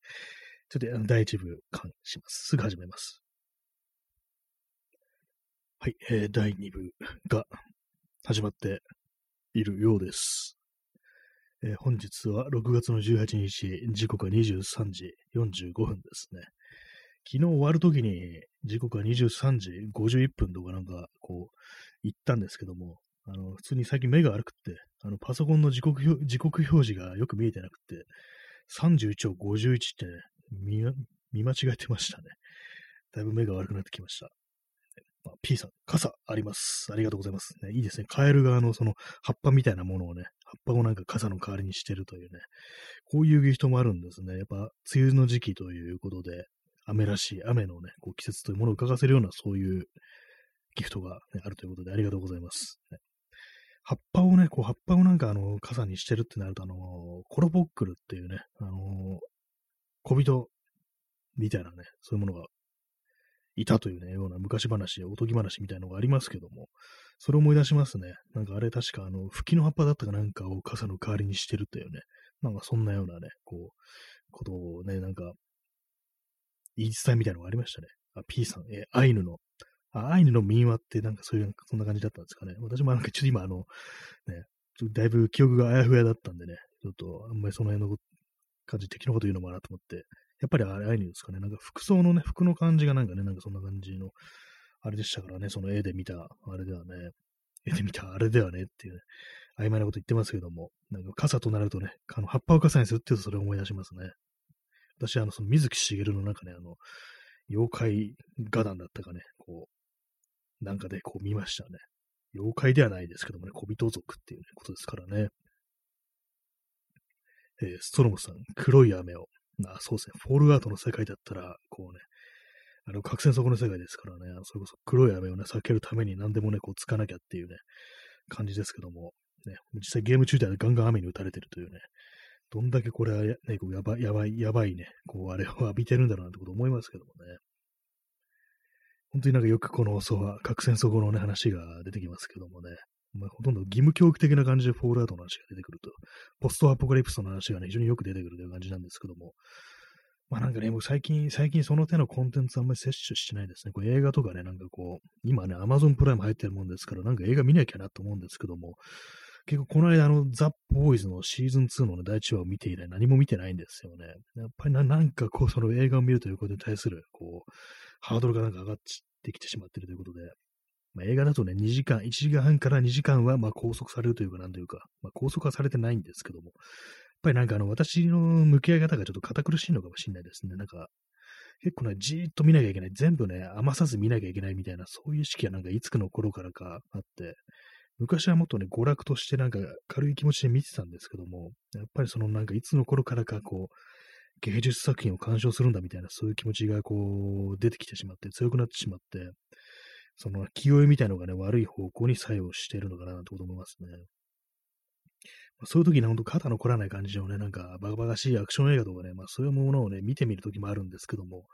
ちょっとあの第一部感します。すぐ始めます。はい、えー、第2部が始まっているようです。えー、本日は6月の18日、時刻は23時45分ですね。昨日終わるときに時刻は23時51分とかなんかこう言ったんですけども、あの、普通に最近目が悪くって、あの、パソコンの時刻表時刻表示がよく見えてなくて、31を51ってね、見間違えてましたね。だいぶ目が悪くなってきました。ま、P さん、傘あります。ありがとうございます。ね、いいですね。カエル側のその葉っぱみたいなものをね、葉っぱをなんか傘の代わりにしてるというね、こういうギフトもあるんですね。やっぱ、梅雨の時期ということで、雨らしい、雨のね、こう季節というものを伺わせるような、そういうギフトが、ね、あるということで、ありがとうございます。ね、葉っぱをね、こう、葉っぱをなんかあの、傘にしてるってなると、あの、コロボックルっていうね、あの、小人みたいなね、そういうものがいたというね、ような昔話、おとぎ話みたいなのがありますけども、それを思い出しますね。なんかあれ確かあの、吹きの葉っぱだったかなんかを傘の代わりにしてるっていうね、なんかそんなようなね、こう、ことをね、なんか、言い伝えみたいなのがありましたね。あ、P さん、え、アイヌの、あ、アイヌの民話ってなんかそういう、そんな感じだったんですかね。私もなんかちょっと今あの、ね、ちょっとだいぶ記憶があやふやだったんでね、ちょっとあんまりその辺の感じ、敵のこと言うのもなと思って、やっぱりあれ、アイヌですかね。なんか服装のね、服の感じがなんかね、なんかそんな感じの、あれでしたからね、その絵で見た、あれではね、絵で見た、あれではねっていうね、曖昧なこと言ってますけども、なんか傘となるとね、あの葉っぱを傘にするっていうとそれを思い出しますね。私、あの、その水木しげるの中ね、あの、妖怪画壇だったかね、こう、なんかでこう見ましたね。妖怪ではないですけどもね、小人族っていう、ことですからね。えー、ストロムさん、黒い雨を。あ、そうですね。フォールアウトの世界だったら、こうね、あの、核戦争後の世界ですからね、それこそ黒い雨をね、避けるために何でもね、こう、つかなきゃっていうね、感じですけども、ね、実際ゲーム中ではガンガン雨に打たれてるというね、どんだけこれは、ね、こうやばい、やばい、やばいね、こう、あれを浴びてるんだろうなってこと思いますけどもね。本当になんかよくこの、そう、核戦争後のね、話が出てきますけどもね。まあ、ほとんど義務教育的な感じでフォールアウトの話が出てくると、ポストアポカリプスの話がね、非常によく出てくるという感じなんですけども、まあなんかね、僕最近、最近その手のコンテンツあんまり摂取してないですね。こう映画とかね、なんかこう、今ね、アマゾンプライム入ってるもんですから、なんか映画見なきゃなと思うんですけども、結構この間あの、ザ・ボーイズのシーズン2の、ね、第1話を見て以来何も見てないんですよね。やっぱりななんかこう、その映画を見るということに対する、こう、ハードルがなんか上がってきてしまってるということで、まあ、映画だとね、2時間、1時間半から2時間は、まあ、拘束されるというか、なんというか、まあ、拘束はされてないんですけども、やっぱりなんかあの、私の向き合い方がちょっと堅苦しいのかもしれないですね。なんか、結構ね、じーっと見なきゃいけない。全部ね、余さず見なきゃいけないみたいな、そういう意識はなんかいつの頃からかあって、昔はもっとね、娯楽としてなんか軽い気持ちで見てたんですけども、やっぱりそのなんかいつの頃からかこう、芸術作品を鑑賞するんだみたいな、そういう気持ちがこう、出てきてしまって、強くなってしまって、その気負いみたいのがね、悪い方向に作用しているのかなと思いますね。まそういう時にほんと肩の凝らない感じのね、なんかバカバカしいアクション映画とかね、まあそういうものをね、見てみる時もあるんですけども、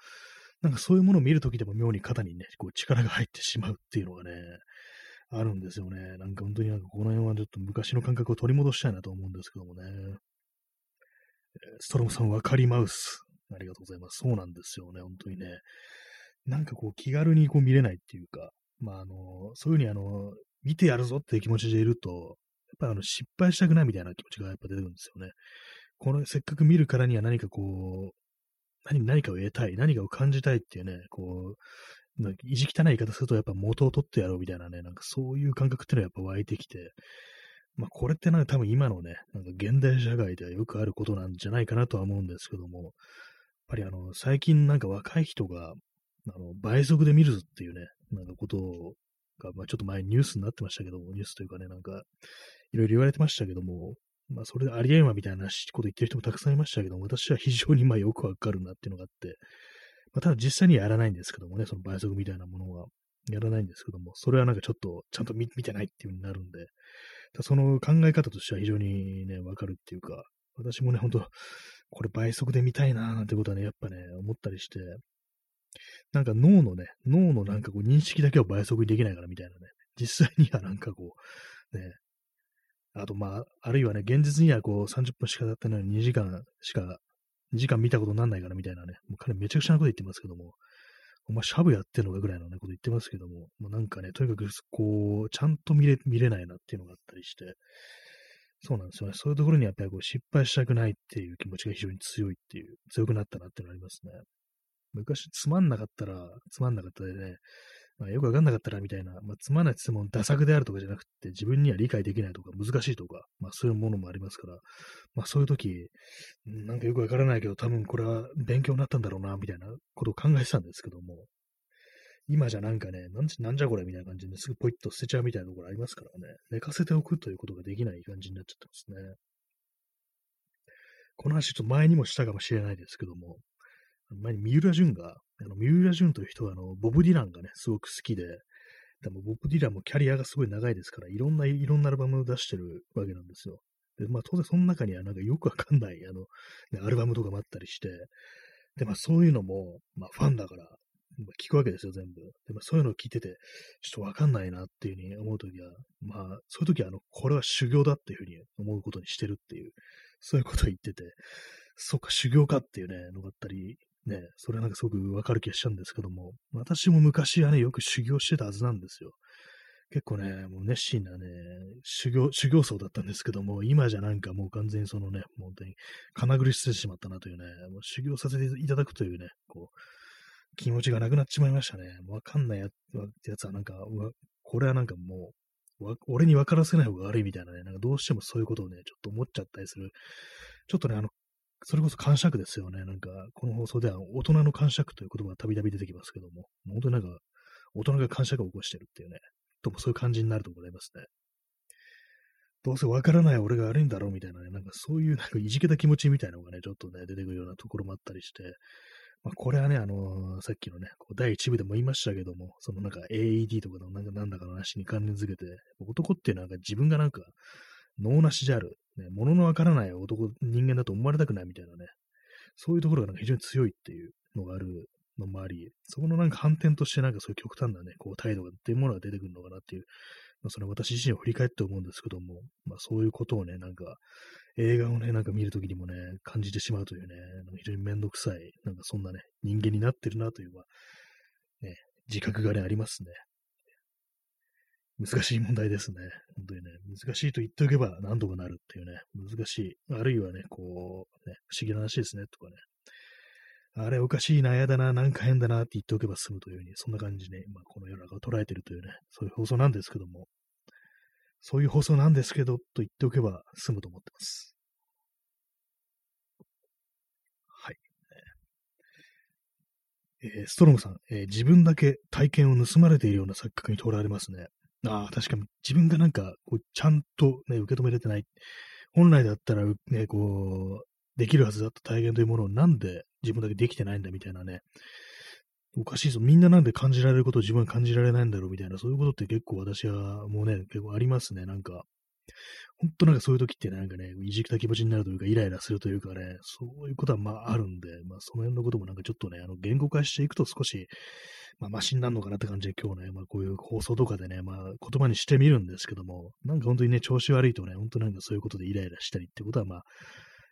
なんかそういうものを見るときでも妙に肩にね、こう力が入ってしまうっていうのがね、あるんですよね。なんか本当になんかこの辺はちょっと昔の感覚を取り戻したいなと思うんですけどもね。ストロムさん、わかりマウス。ありがとうございます。そうなんですよね、本当にね。なんかこう気軽にこう見れないっていうか、まああの、そういうふうにあの、見てやるぞっていう気持ちでいると、やっぱあの失敗したくないみたいな気持ちがやっぱ出てくるんですよね。このせっかく見るからには何かこう、何何かを得たい、何かを感じたいっていうね、こう、なんか意地汚い言い方するとやっぱ元を取ってやろうみたいなね、なんかそういう感覚っていうのはやっぱ湧いてきて、まあこれってなんか多分今のね、なんか現代社会ではよくあることなんじゃないかなとは思うんですけども、やっぱりあの、最近なんか若い人が、あの、倍速で見るっていうね、なんかことが、まあちょっと前ニュースになってましたけども、ニュースというかね、なんか、いろいろ言われてましたけども、まあそれでありえんわみたいなこと言ってる人もたくさんいましたけども、私は非常にまあよくわかるなっていうのがあって、まあただ実際にはやらないんですけどもね、その倍速みたいなものは。やらないんですけども、それはなんかちょっとちゃんと見てないっていう風になるんで、その考え方としては非常にね、わかるっていうか、私もね、ほんと、これ倍速で見たいなーなんてことはね、やっぱね、思ったりして、なんか脳のね、脳のなんかこう認識だけを倍速にできないからみたいなね、実際にはなんかこう、ね、あとまあ、あるいはね、現実にはこう30分しか経ってないのに2時間しか2時間見たことなんないからみたいなね、もう彼めちゃくちゃなこと言ってますけども、お前シャブやってんのかぐらいの、ね、こと言ってますけども、もうなんかね、とにかくこう、ちゃんと見れ、見れないなっていうのがあったりして、そうなんですよね。そういうところにやっぱりこう失敗したくないっていう気持ちが非常に強いっていう、強くなったなっていうのがありますね。昔つまんなかったら、つまんなかったでね、まあ、よくわかんなかったらみたいな、まあ、つまんない質問、ダ作であるとかじゃなくて、自分には理解できないとか、難しいとか、まあ、そういうものもありますから、まあ、そういう時、なんかよくわからないけど、多分これは勉強になったんだろうな、みたいなことを考えてたんですけども、今じゃなんかね、なんなんじゃこれみたいな感じですぐポイッと捨てちゃうみたいなところありますからね、寝かせておくということができない感じになっちゃってますね。この話ちょっと前にもしたかもしれないですけども、前に三浦淳が、あの三浦淳という人はあのボブ・ディランがね、すごく好きで、でもボブ・ディランもキャリアがすごい長いですから、いろんな、いろんなアルバムを出してるわけなんですよ。で、まあ当然その中にはなんかよくわかんない、あの、ね、アルバムとかもあったりして、で、まあそういうのも、まあファンだから、まあ、聞くわけですよ、全部。で、まあそういうのを聞いてて、ちょっとわかんないなっていうふうに思うときは、まあそういうときは、あの、これは修行だっていうふうに思うことにしてるっていう、そういうことを言ってて、そっか、修行かっていうね、のがあったり、ね、それはなんかすごくわかる気がしたんですけども、私も昔はね、よく修行してたはずなんですよ。結構ね、もう熱心なね、修行、修行僧だったんですけども、今じゃなんかもう完全にそのね、本当に、金繰りしてしまったなというね、もう修行させていただくというね、こう、気持ちがなくなっちまいましたね。わかんないやつはなんか、これはなんかもう、俺に分からせない方が悪いみたいなね、なんかどうしてもそういうことをね、ちょっと思っちゃったりする。ちょっとね、あの、それこそ感触ですよね。なんか、この放送では大人の感触という言葉がたびたび出てきますけども、本当になんか、大人が感触を起こしてるっていうね、ともそういう感じになると思いますね。どうせわからない俺が悪いんだろうみたいなね、なんかそういう (laughs) なんかいじけた気持ちみたいなのがね、ちょっとね、出てくるようなところもあったりして、まあ、これはね、あのー、さっきのね、こう第1部でも言いましたけども、そのなんか AED とかのなんかなんだかの話に関連づけて、男っていうのはなんか自分がなんか脳なしである、ね、物のわからない男、人間だと思われたくないみたいなね、そういうところがなんか非常に強いっていうのがあるのもあり、そこのなんか反転としてなんかそういう極端なね、こう態度がっていうものが出てくるのかなっていう、まあ、それは私自身を振り返って思うんですけども、まあそういうことをね、なんか映画をね、なんか見るときにもね、感じてしまうというね、非常にめんどくさい、なんかそんなね、人間になってるなという、まあ、ね、自覚がね、ありますね。難しい問題ですね。本当にね、難しいと言っておけば何とかなるっていうね、難しい。あるいはね、こう、ね、不思議な話ですね、とかね。あれおかしいな、嫌だな、なんか変だなって言っておけば済むというふうに、そんな感じで、まあ、この世の中を捉えてるというね、そういう放送なんですけども、そういう放送なんですけど、と言っておけば済むと思ってます。はい。えー、ストロムさん、えー、自分だけ体験を盗まれているような錯覚にとられますね。ああ、確かに自分がなんか、こう、ちゃんとね、受け止めれてない。本来だったら、ね、こう、できるはずだった体験というものをなんで自分だけできてないんだみたいなね。おかしいぞ。みんななんで感じられることを自分は感じられないんだろうみたいな、そういうことって結構私はもうね、結構ありますね。なんか、本当なんかそういう時ってなんかね、いじくた気持ちになるというか、イライラするというかね、そういうことはまああるんで、まあその辺のこともなんかちょっとね、あの言語化していくと少し、まあマシになるのかなって感じで今日ね、まあこういう放送とかでね、まあ言葉にしてみるんですけども、なんか本当にね、調子悪いとね、本当なんかそういうことでイライラしたりってことはまあ、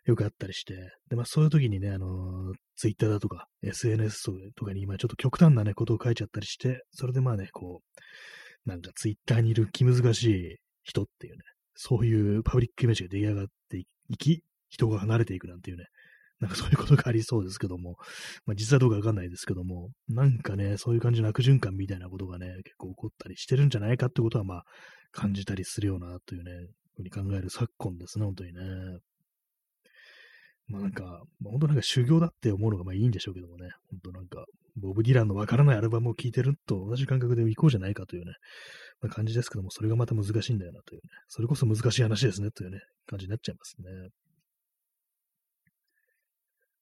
よくあったりして、で、まあそういう時にね、あの、ツイッターだとか、SNS とかに今ちょっと極端なね、ことを書いちゃったりして、それでまあね、こう、なんかツイッターにいる気難しい人っていうね、そういうパブリックイメージが出来上がっていき、人が離れていくなんていうね、なんかそういうことがありそうですけども、まあ実際どうかわかんないですけども、なんかね、そういう感じの悪循環みたいなことがね、結構起こったりしてるんじゃないかってことはまあ感じたりするようなというね、ふうに考える昨今ですね、本当にね。まあなんか、まあ、本当なんか修行だって思うのがまあいいんでしょうけどもね、本当なんか、ボブ・ディランのわからないアルバムを聴いてると同じ感覚で行こうじゃないかというね、まあ、感じですけども、それがまた難しいんだよなというね、それこそ難しい話ですねというね、感じになっちゃいますね。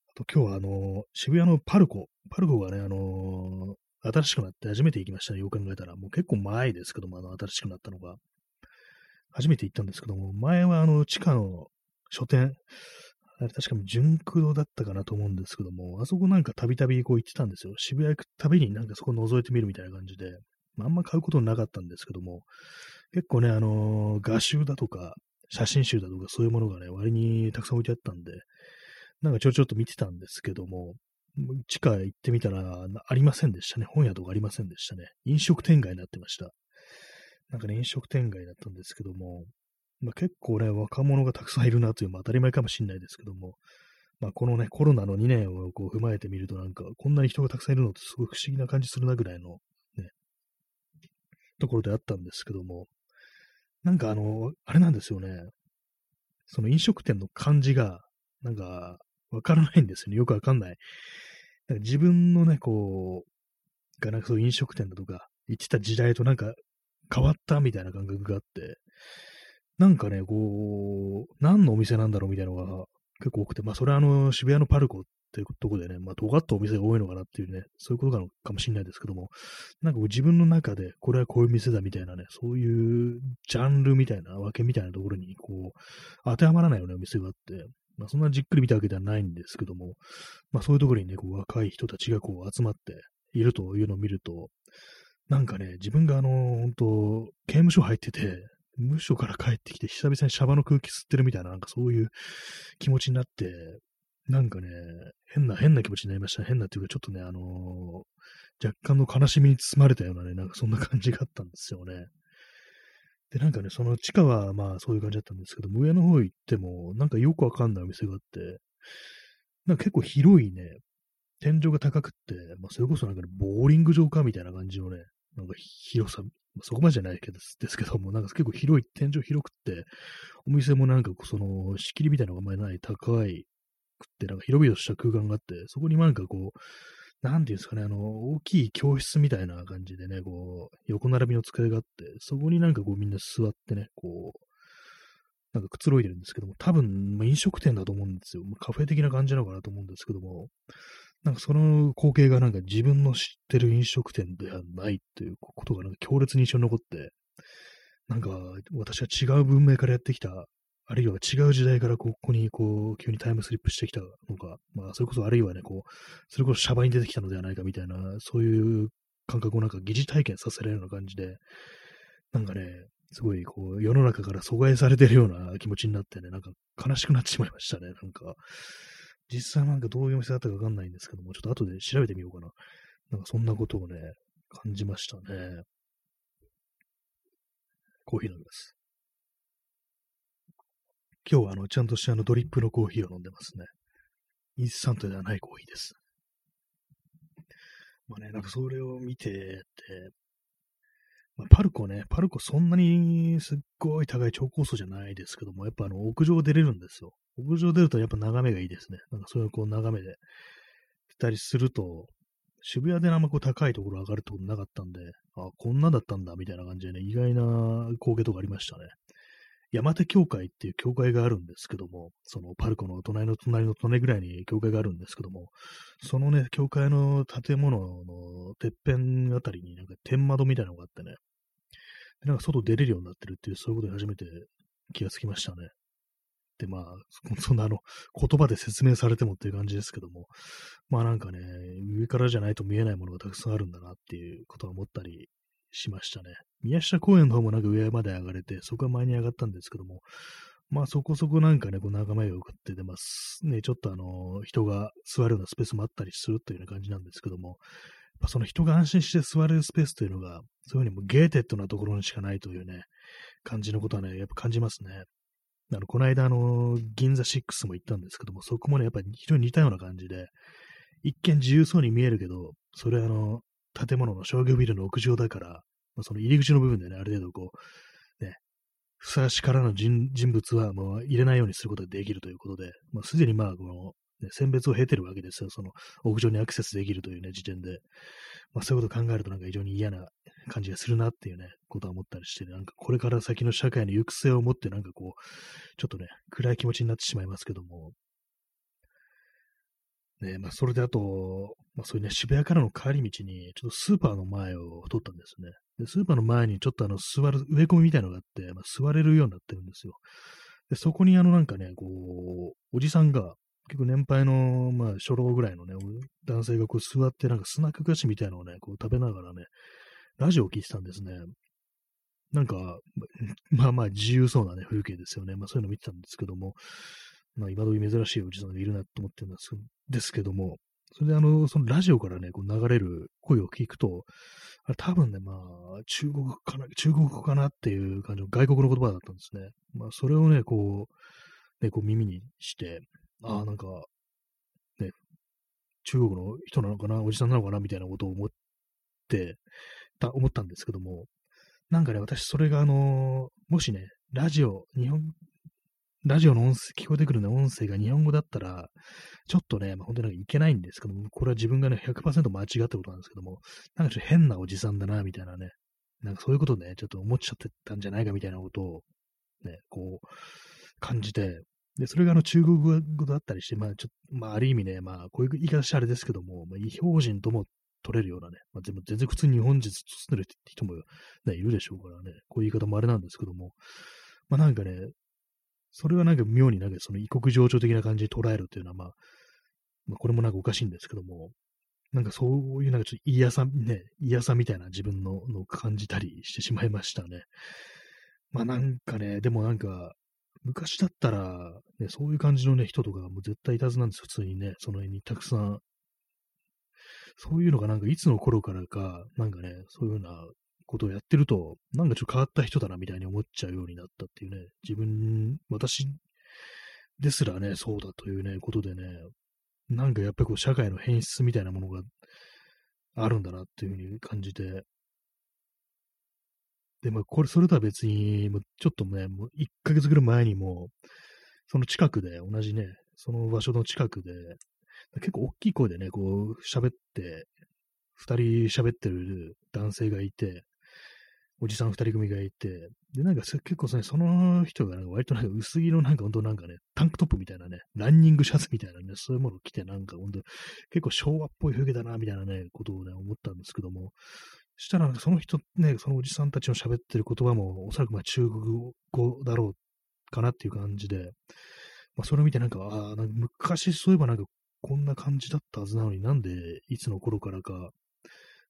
あと今日はあの、渋谷のパルコ、パルコがね、あのー、新しくなって初めて行きましたね、よく考えたら。もう結構前ですけども、あの、新しくなったのが。初めて行ったんですけども、前はあの、地下の書店、あれ確かに純駆動だったかなと思うんですけども、あそこなんかたびたびこう行ってたんですよ。渋谷行くたびになんかそこ覗いてみるみたいな感じで、あ、あんま買うことなかったんですけども、結構ね、あのー、画集だとか、写真集だとかそういうものがね、割にたくさん置いてあったんで、なんかちょちょっと見てたんですけども、地下行ってみたら、ありませんでしたね。本屋とかありませんでしたね。飲食店街になってました。なんかね、飲食店街だったんですけども、まあ、結構ね、若者がたくさんいるなというのは当たり前かもしれないですけども、まあ、このね、コロナの2年をこう踏まえてみると、なんか、こんなに人がたくさんいるのってすごい不思議な感じするなぐらいの、ところであったんですけども、なんかあの、あれなんですよね。その飲食店の感じが、なんか、わからないんですよね。よくわかんない。なんか自分のね、こう、がなんかそう飲食店だとか、行ってた時代となんか変わったみたいな感覚があって、なんかね、こう、何のお店なんだろうみたいなのが結構多くて、まあそれはあの渋谷のパルコっていうとこでね、まあ尖ったお店が多いのかなっていうね、そういうことなのかもしれないですけども、なんか自分の中でこれはこういう店だみたいなね、そういうジャンルみたいな、わけみたいなところにこう、当てはまらないようなお店があって、まあそんなじっくり見たわけではないんですけども、まあそういうところにね、こう若い人たちがこう集まっているというのを見ると、なんかね、自分があの、本当刑務所入ってて、無所から帰ってきて、久々にシャバの空気吸ってるみたいな、なんかそういう気持ちになって、なんかね、変な、変な気持ちになりました。変なっていうか、ちょっとね、あのー、若干の悲しみに包まれたようなね、なんかそんな感じがあったんですよね。で、なんかね、その地下はまあそういう感じだったんですけど上の方行っても、なんかよくわかんないお店があって、なんか結構広いね、天井が高くって、まあそれこそなんかね、ボーリング場かみたいな感じのね、なんか広さそこまでじゃないけどですけども、なんか結構広い、天井広くって、お店もなんかその仕切りみたいなのがあんまりない高いって、なんか広々とした空間があって、そこになんかこう、なんていうんですかね、あの、大きい教室みたいな感じでね、こう、横並びの机があって、そこになんかこうみんな座ってね、こう、なんかくつろいでるんですけども、多分、ま、飲食店だと思うんですよ。カフェ的な感じなのかなと思うんですけども、なんかその光景がなんか自分の知ってる飲食店ではないということがなんか強烈に印象に残って、なんか私は違う文明からやってきた、あるいは違う時代からここにこう急にタイムスリップしてきたのか、まあそれこそあるいはね、こう、それこそシャバに出てきたのではないかみたいな、そういう感覚をなんか疑似体験させられるような感じで、なんかね、すごいこう世の中から阻害されてるような気持ちになってね、なんか悲しくなってしまいましたね、なんか。実際なんかどういうお店だったかわかんないんですけども、ちょっと後で調べてみようかな。なんかそんなことをね、感じましたね。コーヒー飲みます。今日はあの、ちゃんとしたあのドリップのコーヒーを飲んでますね。インスタントではないコーヒーです。まあね、なんかそれを見てて、まあ、パルコね、パルコそんなにすっごい高い超高層じゃないですけども、やっぱあの屋上出れるんですよ。屋上出るとやっぱ眺めがいいですね。なんかそういうこう眺めでたりすると、渋谷であんまこう高いところ上がるってことなかったんで、あ、こんなだったんだみたいな感じでね、意外な光景とかありましたね。山手教会っていう教会があるんですけども、そのパルコの隣の隣の隣ぐらいに教会があるんですけども、そのね、教会の建物のてっぺんあたりになんか天窓みたいなのがあってね、でなんか外出れるようになってるっていう、そういうことに初めて気がつきましたね。で、まあ、そんなあの、言葉で説明されてもっていう感じですけども、まあなんかね、上からじゃないと見えないものがたくさんあるんだなっていうことは思ったりしましたね。宮下公園の方もなんか上まで上がれて、そこは前に上がったんですけども、まあそこそこなんかね、こう眺めが良くってで、まあね、ちょっとあの、人が座るようなスペースもあったりするというような感じなんですけども、その人が安心して座れるスペースというのが、そういうふうにもゲーテッドなところにしかないというね、感じのことはね、やっぱ感じますね。あの、この間、あの、銀座6も行ったんですけども、そこもね、やっぱり非常に似たような感じで、一見自由そうに見えるけど、それはあの、建物の商業ビルの屋上だから、まあ、その入り口の部分でね、ある程度こう、ね、ふさわしからの人物はもう入れないようにすることができるということで、まあ、すでにまあ、この、ね、選別を経てるわけですよ。その屋上にアクセスできるというね、時点で。まあ、そういうことを考えるとなんか非常に嫌な感じがするなっていうね、ことは思ったりして、ね、なんかこれから先の社会の行く末をもってなんかこう、ちょっとね、暗い気持ちになってしまいますけども、ね、まあ、それであと、まあ、そういうね、渋谷からの帰り道に、ちょっとスーパーの前を通ったんですね。で、スーパーの前にちょっとあの、座る、植え込みみたいなのがあって、まあ、座れるようになってるんですよ。で、そこにあの、なんかね、こう、おじさんが、結構年配の、まあ、初老ぐらいのね、男性がこう座って、なんかスナック菓子みたいなのをね、こう食べながらね、ラジオを聴いてたんですね。なんか、まあまあ自由そうなね、風景ですよね。まあそういうの見てたんですけども、まあ、今時珍しいおじさんがいるなと思ってるんですですけども、それであの、そのラジオからね、こう流れる声を聞くと、あれ多分ね、まあ、中国かな、中国語かなっていう感じの外国の言葉だったんですね。まあ、それをね、こう、ね、こう耳にして、ああ、なんか、ね、中国の人なのかな、おじさんなのかな、みたいなことを思って、た、思ったんですけども、なんかね、私それがあのもしね、ラジオ、日本、ラジオの音声、聞こえてくるね、音声が日本語だったら、ちょっとね、まあ、本当になんかいけないんですけども、これは自分がね、100%間違ったことなんですけども、なんかちょっと変なおじさんだな、みたいなね、なんかそういうことね、ちょっと思っちゃってたんじゃないかみたいなことを、ね、こう、感じて、で、それがあの中国語だったりして、まあちょっと、まあある意味ね、まあこういう言い方してあれですけども、まあ、異表人とも取れるようなね、まあ、全然普通に日本人住んでる人も、ね、いるでしょうからね、こういう言い方もあれなんですけども、まあなんかね、それはなんか妙になんかその異国情緒的な感じで捉えるっていうのは、まあ、まあ、これもなんかおかしいんですけども、なんかそういうなんかちょっと嫌さ、ね、嫌さみたいな自分ののを感じたりしてしまいましたね。まあなんかね、でもなんか、昔だったら、ね、そういう感じのね、人とかもう絶対いたずなんです、普通にね、その辺にたくさん。そういうのがなんかいつの頃からか、なんかね、そういうようなことをやってると、なんかちょっと変わった人だなみたいに思っちゃうようになったっていうね、自分、私ですらね、そうだというね、ことでね、なんかやっぱりこう社会の変質みたいなものがあるんだなっていうふうに感じて、で、まあこれ、それとは別に、ちょっとね、もう1ヶ月ぐらい前にも、その近くで、同じね、その場所の近くで、結構大きい声でね、こう喋って、二人喋ってる男性がいて、おじさん二人組がいて、で、なんか結構、その人がなんか割となんか薄着のなんか本当なんかね、タンクトップみたいなね、ランニングシャツみたいなね、そういうものを着てなんか本当結構昭和っぽい風景だな、みたいなね、ことをね、思ったんですけども、そしたらその人ね、そのおじさんたちの喋ってる言葉もおそらくまあ中国語だろうかなっていう感じで、まあそれを見てなんか、ああ、昔そういえばなんかこんな感じだったはずなのになんでいつの頃からか、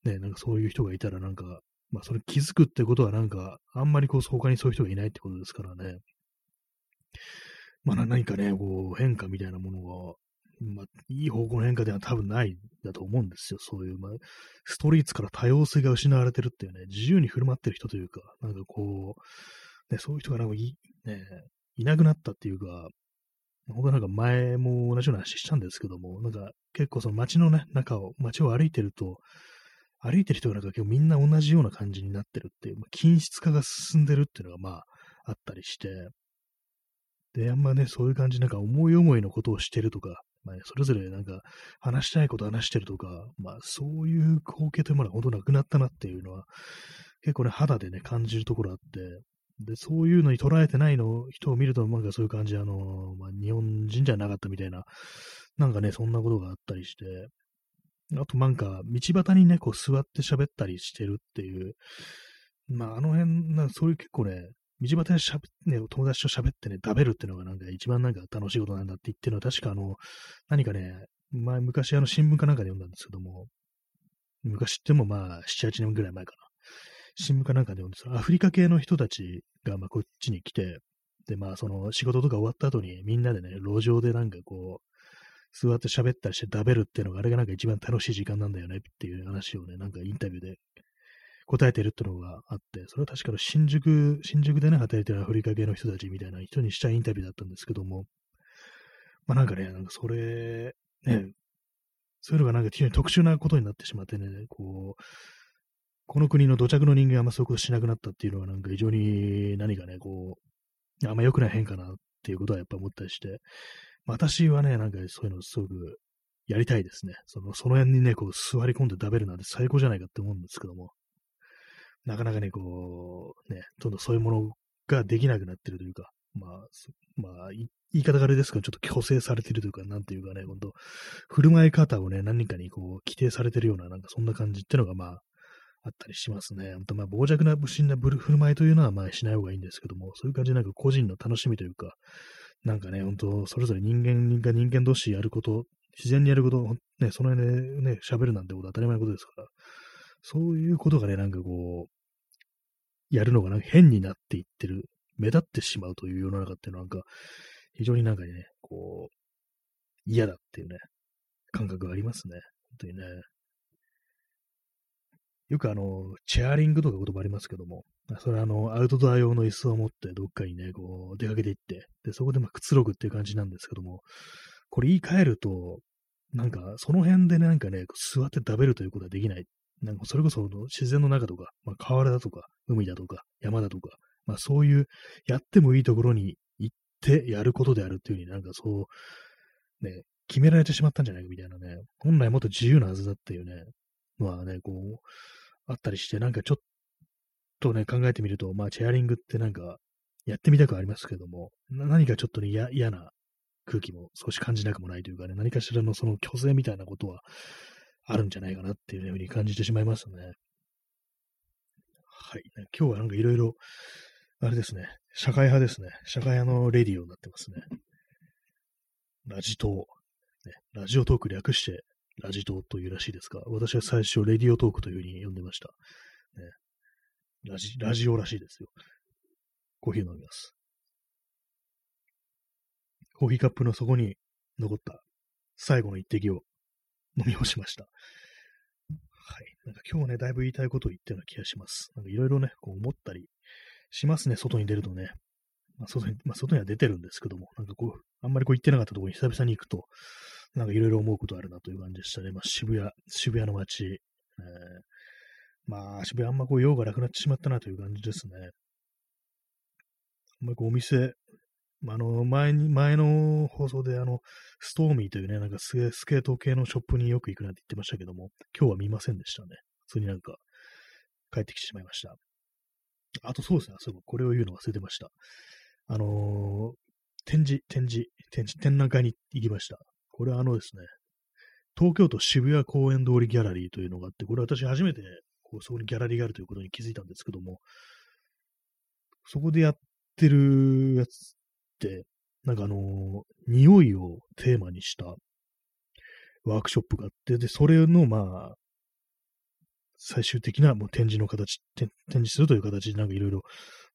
ね、なんかそういう人がいたらなんかまあ、それ気づくってことはなんか、あんまりこう、他にそういう人がいないってことですからね。まあ、何かね、こう、変化みたいなものが、まあ、いい方向の変化では多分ないだと思うんですよ。そういう、まあ、ストリートから多様性が失われてるっていうね、自由に振る舞ってる人というか、なんかこう、ね、そういう人がなんかい、ね、いなくなったっていうか、本当なんか前も同じような話したんですけども、なんか結構その街のね、中を、街を歩いてると、歩いてる人がなんか今日みんな同じような感じになってるっていう、まあ、均質化が進んでるっていうのがまああったりして、で、あんまね、そういう感じ、なんか思い思いのことをしてるとか、まあ、ね、それぞれなんか話したいこと話してるとか、まあそういう光景というものは本当なくなったなっていうのは、結構ね、肌でね、感じるところあって、で、そういうのに捉えてないの人を見ると、なんかそういう感じ、あの、まあ、日本人じゃなかったみたいな、なんかね、そんなことがあったりして、あとなんか、道端にね、こう座って喋ったりしてるっていう、まあ、あの辺、なんかそういう結構ね、道端で喋って、ね、友達と喋ってね、食べるっていうのがなんか一番なんか楽しいことなんだって言ってるのは確かあの、何かね、前、昔あの新聞かなんかで読んだんですけども、昔ってもまあ、7、8年ぐらい前かな。新聞かなんかで読んで、アフリカ系の人たちがまあこっちに来て、でまあその仕事とか終わった後にみんなでね、路上でなんかこう、座って喋ったりして食べるっていうのがあれがなんか一番楽しい時間なんだよねっていう話をね、なんかインタビューで答えてるっていうのがあって、それは確かの新宿、新宿でね、働いてるアフリカ系の人たちみたいな人にしたインタビューだったんですけども、まあなんかね、なんかそれ、ね、そういうのがなんか非常に特殊なことになってしまってね、こう、この国の土着の人間があんまそういうことしなくなったっていうのはなんか非常に何かね、こう、あんま良くない変化なっていうことはやっぱ思ったりして、私はね、なんかそういうのすごくやりたいですね。その、その辺にね、こう座り込んで食べるなんて最高じゃないかって思うんですけども、なかなかね、こう、ね、どんどんそういうものができなくなってるというか、まあ、まあ、言い方があれですけど、ちょっと強制されてるというか、なんていうかね、ほんと、振る舞い方をね、何かにこう、規定されてるような、なんかそんな感じっていうのが、まあ、あったりしますね。ほんと、まあ、傍若な不審な振る舞いというのは、まあ、しない方がいいんですけども、そういう感じでなんか個人の楽しみというか、なんかね、ほんと、それぞれ人間が人間同士やること、自然にやること、ね、その辺でね、喋るなんてこと当たり前のことですから、そういうことがね、なんかこう、やるのがなんか変になっていってる、目立ってしまうという世の中っていうのはなんか、非常になんかね、こう、嫌だっていうね、感覚がありますね。本当にね。よくあの、チェアリングとか言葉ありますけども、それあの、アウトドア用の椅子を持ってどっかにね、こう、出かけていって、で、そこでまあくつろぐっていう感じなんですけども、これ言い換えると、なんか、その辺でなんかね、座って食べるということはできない。なんか、それこそ自然の中とか、まあ、河原だとか、海だとか、山だとか、まあ、そういう、やってもいいところに行ってやることであるっていうふうになんかそう、ね、決められてしまったんじゃないかみたいなね、本来もっと自由なはずだっていうね、まあね、こう、あったりして、なんかちょっとね、考えてみると、まあ、チェアリングってなんか、やってみたくありますけども、何かちょっとね、嫌な空気も少し感じなくもないというかね、何かしらのその虚勢みたいなことはあるんじゃないかなっていうふうに感じてしまいますね。はい。今日はなんかいろいろ、あれですね、社会派ですね。社会派のレディオになってますね。ラジトー。ね、ラジオトーク略してラジトーというらしいですが、私は最初、レディオトークというふうに呼んでました。ね、ラジ、ラジオらしいですよ。コーヒー飲みます。コーヒーカップの底に残った最後の一滴を飲み干しました。はい。なんか今日ね、だいぶ言いたいことを言ったような気がします。なんかいろいろね、こう思ったりしますね、外に出るとね。まあ、外に、まあ、外には出てるんですけども、なんかこう、あんまりこう言ってなかったところに久々に行くと、なんかいろいろ思うことあるなという感じでしたね。まあ、渋谷、渋谷の街、えー、まあ、渋谷あんまこう用がなくなってしまったなという感じですね。あんまりこうお店、あの、前に、前の放送であの、ストーミーというね、なんかスケート系のショップによく行くなんて言ってましたけども、今日は見ませんでしたね。普通になんか、帰ってきてしまいました。あとそうですね、そうこれを言うの忘れてました。あのー、展示、展示、展示、展覧会に行きました。これはあのですね、東京都渋谷公園通りギャラリーというのがあって、これ私初めてこうそこにギャラリーがあるということに気づいたんですけども、そこでやってるやつって、なんかあのー、匂いをテーマにしたワークショップがあって、で、それのまあ、最終的なもう展示の形、展示するという形でなんかいろいろ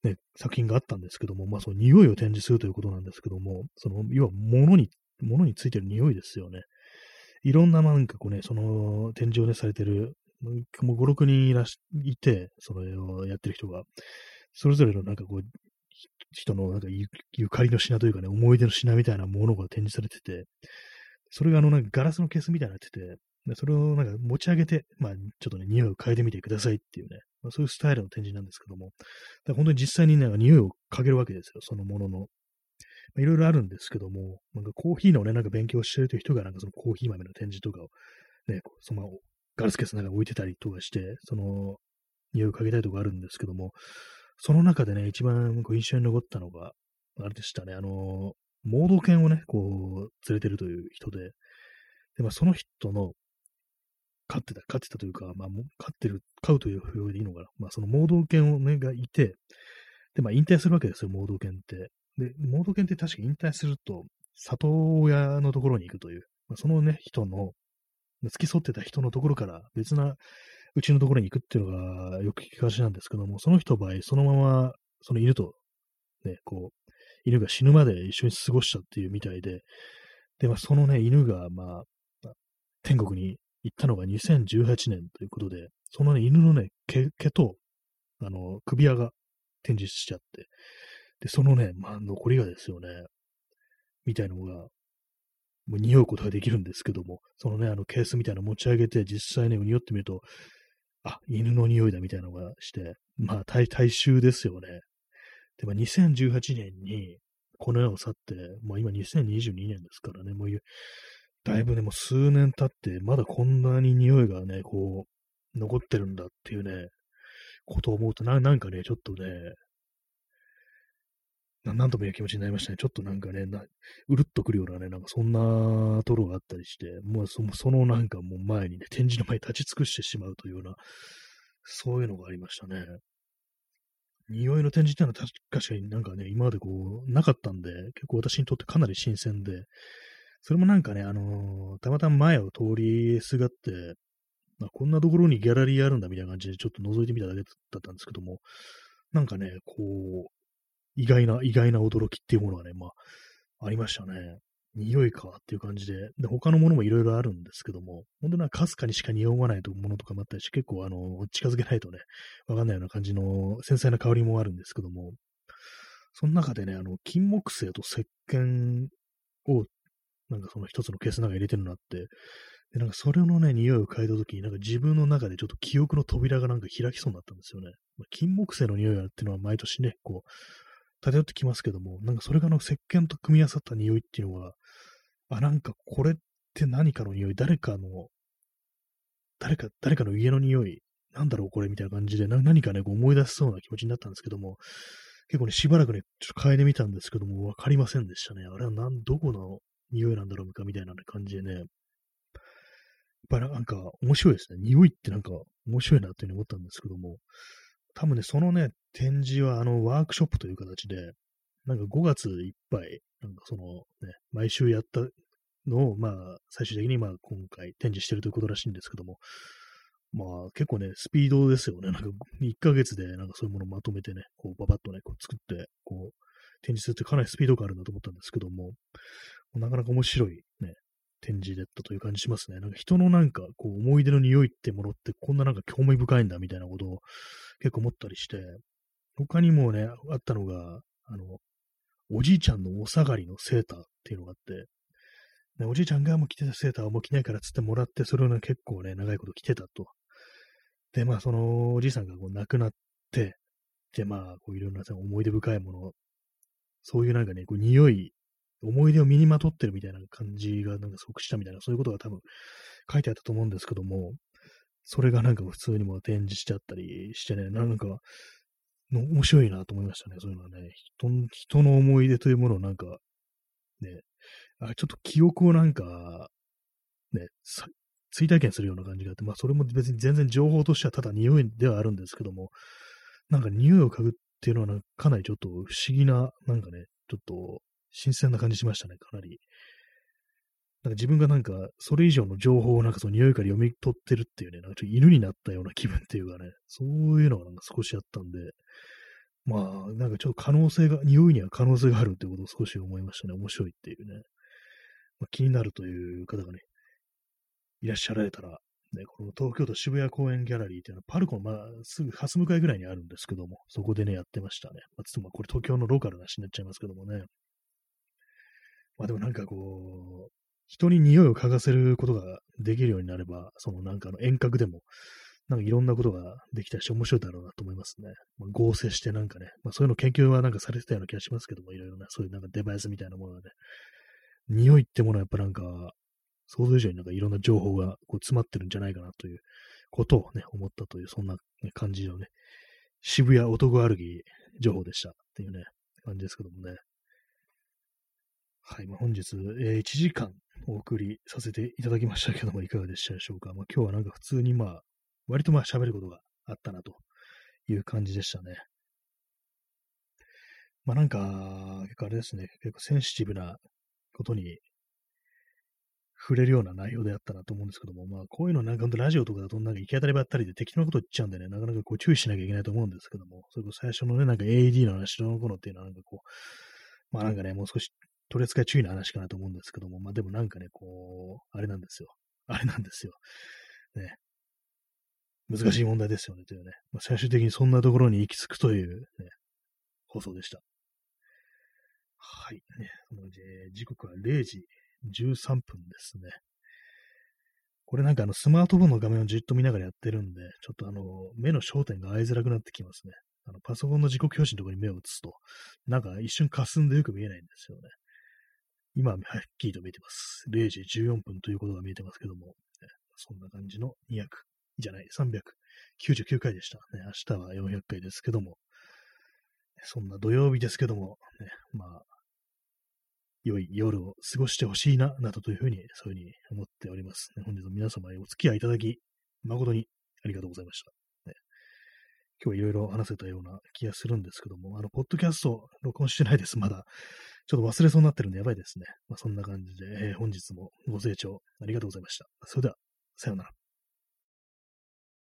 ね、作品があったんですけども、まあその匂いを展示するということなんですけども、その、要は物に物についてる匂いですよね。いろんななんかこうね、その展示をね、されてる、もう5、6人いらし、いて、それをやってる人が、それぞれのなんかこう、人のなんかゆゆかりの品というかね、思い出の品みたいなものが展示されてて、それがあのなんかガラスのケースみたいになってて、でそれをなんか持ち上げて、まあちょっとね、匂いを嗅いでみてくださいっていうね、まあ、そういうスタイルの展示なんですけども、本当に実際にね、匂いを嗅げるわけですよ、そのものの。いろいろあるんですけども、なんかコーヒーのね、なんか勉強してるという人がなんかそのコーヒー豆の展示とかをね、そのガラスケースの中に置いてたりとかして、その匂いをかけたいとかあるんですけども、その中でね、一番こう印象に残ったのが、あれでしたね、あの、盲導犬をね、こう、連れてるという人で、で、まあ、その人の、飼ってた、飼ってたというか、まあ、飼ってる、飼うという表現でいいのかな。まあ、その盲導犬をね、がいて、で、まあ、引退するわけですよ、盲導犬って。で、盲導犬って確か引退すると、里親のところに行くという、まあ、そのね、人の、付き添ってた人のところから別なうちのところに行くっていうのがよく聞きがちなんですけども、その人の場合、そのまま、その犬と、ね、こう、犬が死ぬまで一緒に過ごしたっていうみたいで、で、まあ、そのね、犬が、まあ、天国に行ったのが2018年ということで、そのね、犬のね、毛毛と、あの、首輪が展示しちゃって、で、そのね、まあ、残りがですよね、みたいのが、もう匂うことができるんですけども、そのね、あのケースみたいなの持ち上げて、実際ね、匂ってみると、あ、犬の匂いだみたいなのがして、まあ、大衆ですよね。で、まあ、2018年に、この世を去って、まあ今2022年ですからね、もう、だいぶね、もう数年経って、まだこんなに匂いがね、こう、残ってるんだっていうね、ことを思うとな、なんかね、ちょっとね、ななんともいう気持ちになりましたね。ちょっとなんかね、なうるっとくるようなね、なんかそんなところがあったりして、もうそそのなんかもう前にね、展示の前に立ち尽くしてしまうというような、そういうのがありましたね。匂いの展示っていうのは確かになんかね、今までこう、なかったんで、結構私にとってかなり新鮮で、それもなんかね、あのー、たまたま前を通りすがって、まあ、こんなところにギャラリーあるんだみたいな感じでちょっと覗いてみただけだったんですけども、なんかね、こう、意外な、意外な驚きっていうものがね、まあ、ありましたね。匂いかっていう感じで、で、他のものもいろいろあるんですけども、本当にかすかにしか匂わないものとかもあったりして、結構あの、近づけないとね、わかんないような感じの繊細な香りもあるんですけども、その中でね、あの、金木犀と石鹸を、なんかその一つのケースの中に入れてるのあって、で、なんかそれのね、匂いを嗅いだときに、なんか自分の中でちょっと記憶の扉がなんか開きそうになったんですよね。まあ、金木犀の匂いっていうのは毎年ね、こう、漂ってきますけども、なんかそれがの石鹸と組み合わさった匂いっていうのは、あ、なんかこれって何かの匂い、誰かの、誰か、誰かの家の匂い、なんだろうこれみたいな感じで、何かね、こう思い出しそうな気持ちになったんですけども、結構ね、しばらくね、ちょっと嗅いでみたんですけども、わかりませんでしたね。あれはなん、どこの匂いなんだろうかみたいな感じでね、やっぱなんか面白いですね。匂いってなんか面白いなっていうふうに思ったんですけども、多分ね、そのね、展示はあのワークショップという形で、なんか5月いっぱい、なんかそのね、毎週やったのを、まあ、最終的にまあ今回展示してるということらしいんですけども、まあ結構ね、スピードですよね。なんか1ヶ月でなんかそういうものをまとめてね、こうババッとね、こう作って、こう展示するってかなりスピードがあるんだと思ったんですけども、なかなか面白いね、展示だったという感じしますね。なんか人のなんかこう思い出の匂いってものってこんななんか興味深いんだみたいなことを結構思ったりして、他にもね、あったのが、あの、おじいちゃんのお下がりのセーターっていうのがあって、ね、おじいちゃんがもう着てたセーターをもう着ないからつってもらって、それをね、結構ね、長いこと着てたと。で、まあ、そのおじいさんがこう亡くなって、で、まあ、こういろんな思い出深いもの、そういうなんかね、こう匂い、思い出を身にまとってるみたいな感じがなんか即したみたいな、そういうことが多分書いてあったと思うんですけども、それがなんか普通にも展示してあったりしてね、なんか、面白いなと思いましたね。そういうのはね、人人の思い出というものをなんか、ね、あちょっと記憶をなんか、ね、追体験するような感じがあって、まあそれも別に全然情報としてはただ匂いではあるんですけども、なんか匂いを嗅ぐっていうのはかなりちょっと不思議な、なんかね、ちょっと新鮮な感じしましたね、かなり。なんか自分がなんか、それ以上の情報をなんかその匂いから読み取ってるっていうね、なんかちょっと犬になったような気分っていうかね、そういうのがなんか少しあったんで、まあ、なんかちょっと可能性が、匂いには可能性があるってことを少し思いましたね。面白いっていうね。まあ、気になるという方がね、いらっしゃられたら、ね、この東京都渋谷公園ギャラリーっていうのは、パルコのまあすぐ初向かいぐらいにあるんですけども、そこでね、やってましたね。まあ、つまりこれ東京のローカルな話になっちゃいますけどもね。まあでもなんかこう、人に匂いを嗅がせることができるようになれば、そのなんかの遠隔でも、なんかいろんなことができたし面白いだろうなと思いますね。まあ、合成してなんかね、まあそういうの研究はなんかされてたような気がしますけども、いろいろな、そういうなんかデバイスみたいなものがね、匂いってものはやっぱなんか、想像以上になんかいろんな情報がこう詰まってるんじゃないかなということをね、思ったという、そんな、感じのね、渋谷男歩き情報でしたっていうね、感じですけどもね。はい、まあ、本日、えー、1時間お送りさせていただきましたけども、いかがでしたでしょうか。まあ、今日はなんか普通にまあ、割とまあ喋ることがあったなという感じでしたね。まあなんか、結構あれですね、結構センシティブなことに触れるような内容であったなと思うんですけども、まあこういうのなんか本当ラジオとかだとなんか行き当たりばったりで適当なこと言っちゃうんでね、なかなかこう注意しなきゃいけないと思うんですけども、それこそ最初のね、なんか AED の話の頃っていうのはなんかこう、まあなんかね、もう少し取り扱い注意な話かなと思うんですけども、まあでもなんかね、こう、あれなんですよ。(laughs) あれなんですよ。ね。難しい問題ですよね、というね。まあ、最終的にそんなところに行き着くという、ね、放送でした。はい。ね、時刻は0時13分ですね。これなんかあのスマートフォンの画面をじっと見ながらやってるんで、ちょっとあの、目の焦点が合いづらくなってきますね。あの、パソコンの時刻表示のところに目を移すと、なんか一瞬霞んでよく見えないんですよね。今はっきりと見えてます。0時14分ということが見えてますけども、ね、そんな感じの200じゃない、399回でした。ね、明日は400回ですけども、そんな土曜日ですけども、ね、まあ、良い夜を過ごしてほしいな、などというふうに、そういうふうに思っております。本日も皆様へお付き合いいただき、誠にありがとうございました。今日いろいろ話せたような気がするんですけども、あの、ポッドキャスト録音してないです、まだ。ちょっと忘れそうになってるんでやばいですね。まあ、そんな感じで、えー、本日もご清聴ありがとうございました。それでは、さようなら。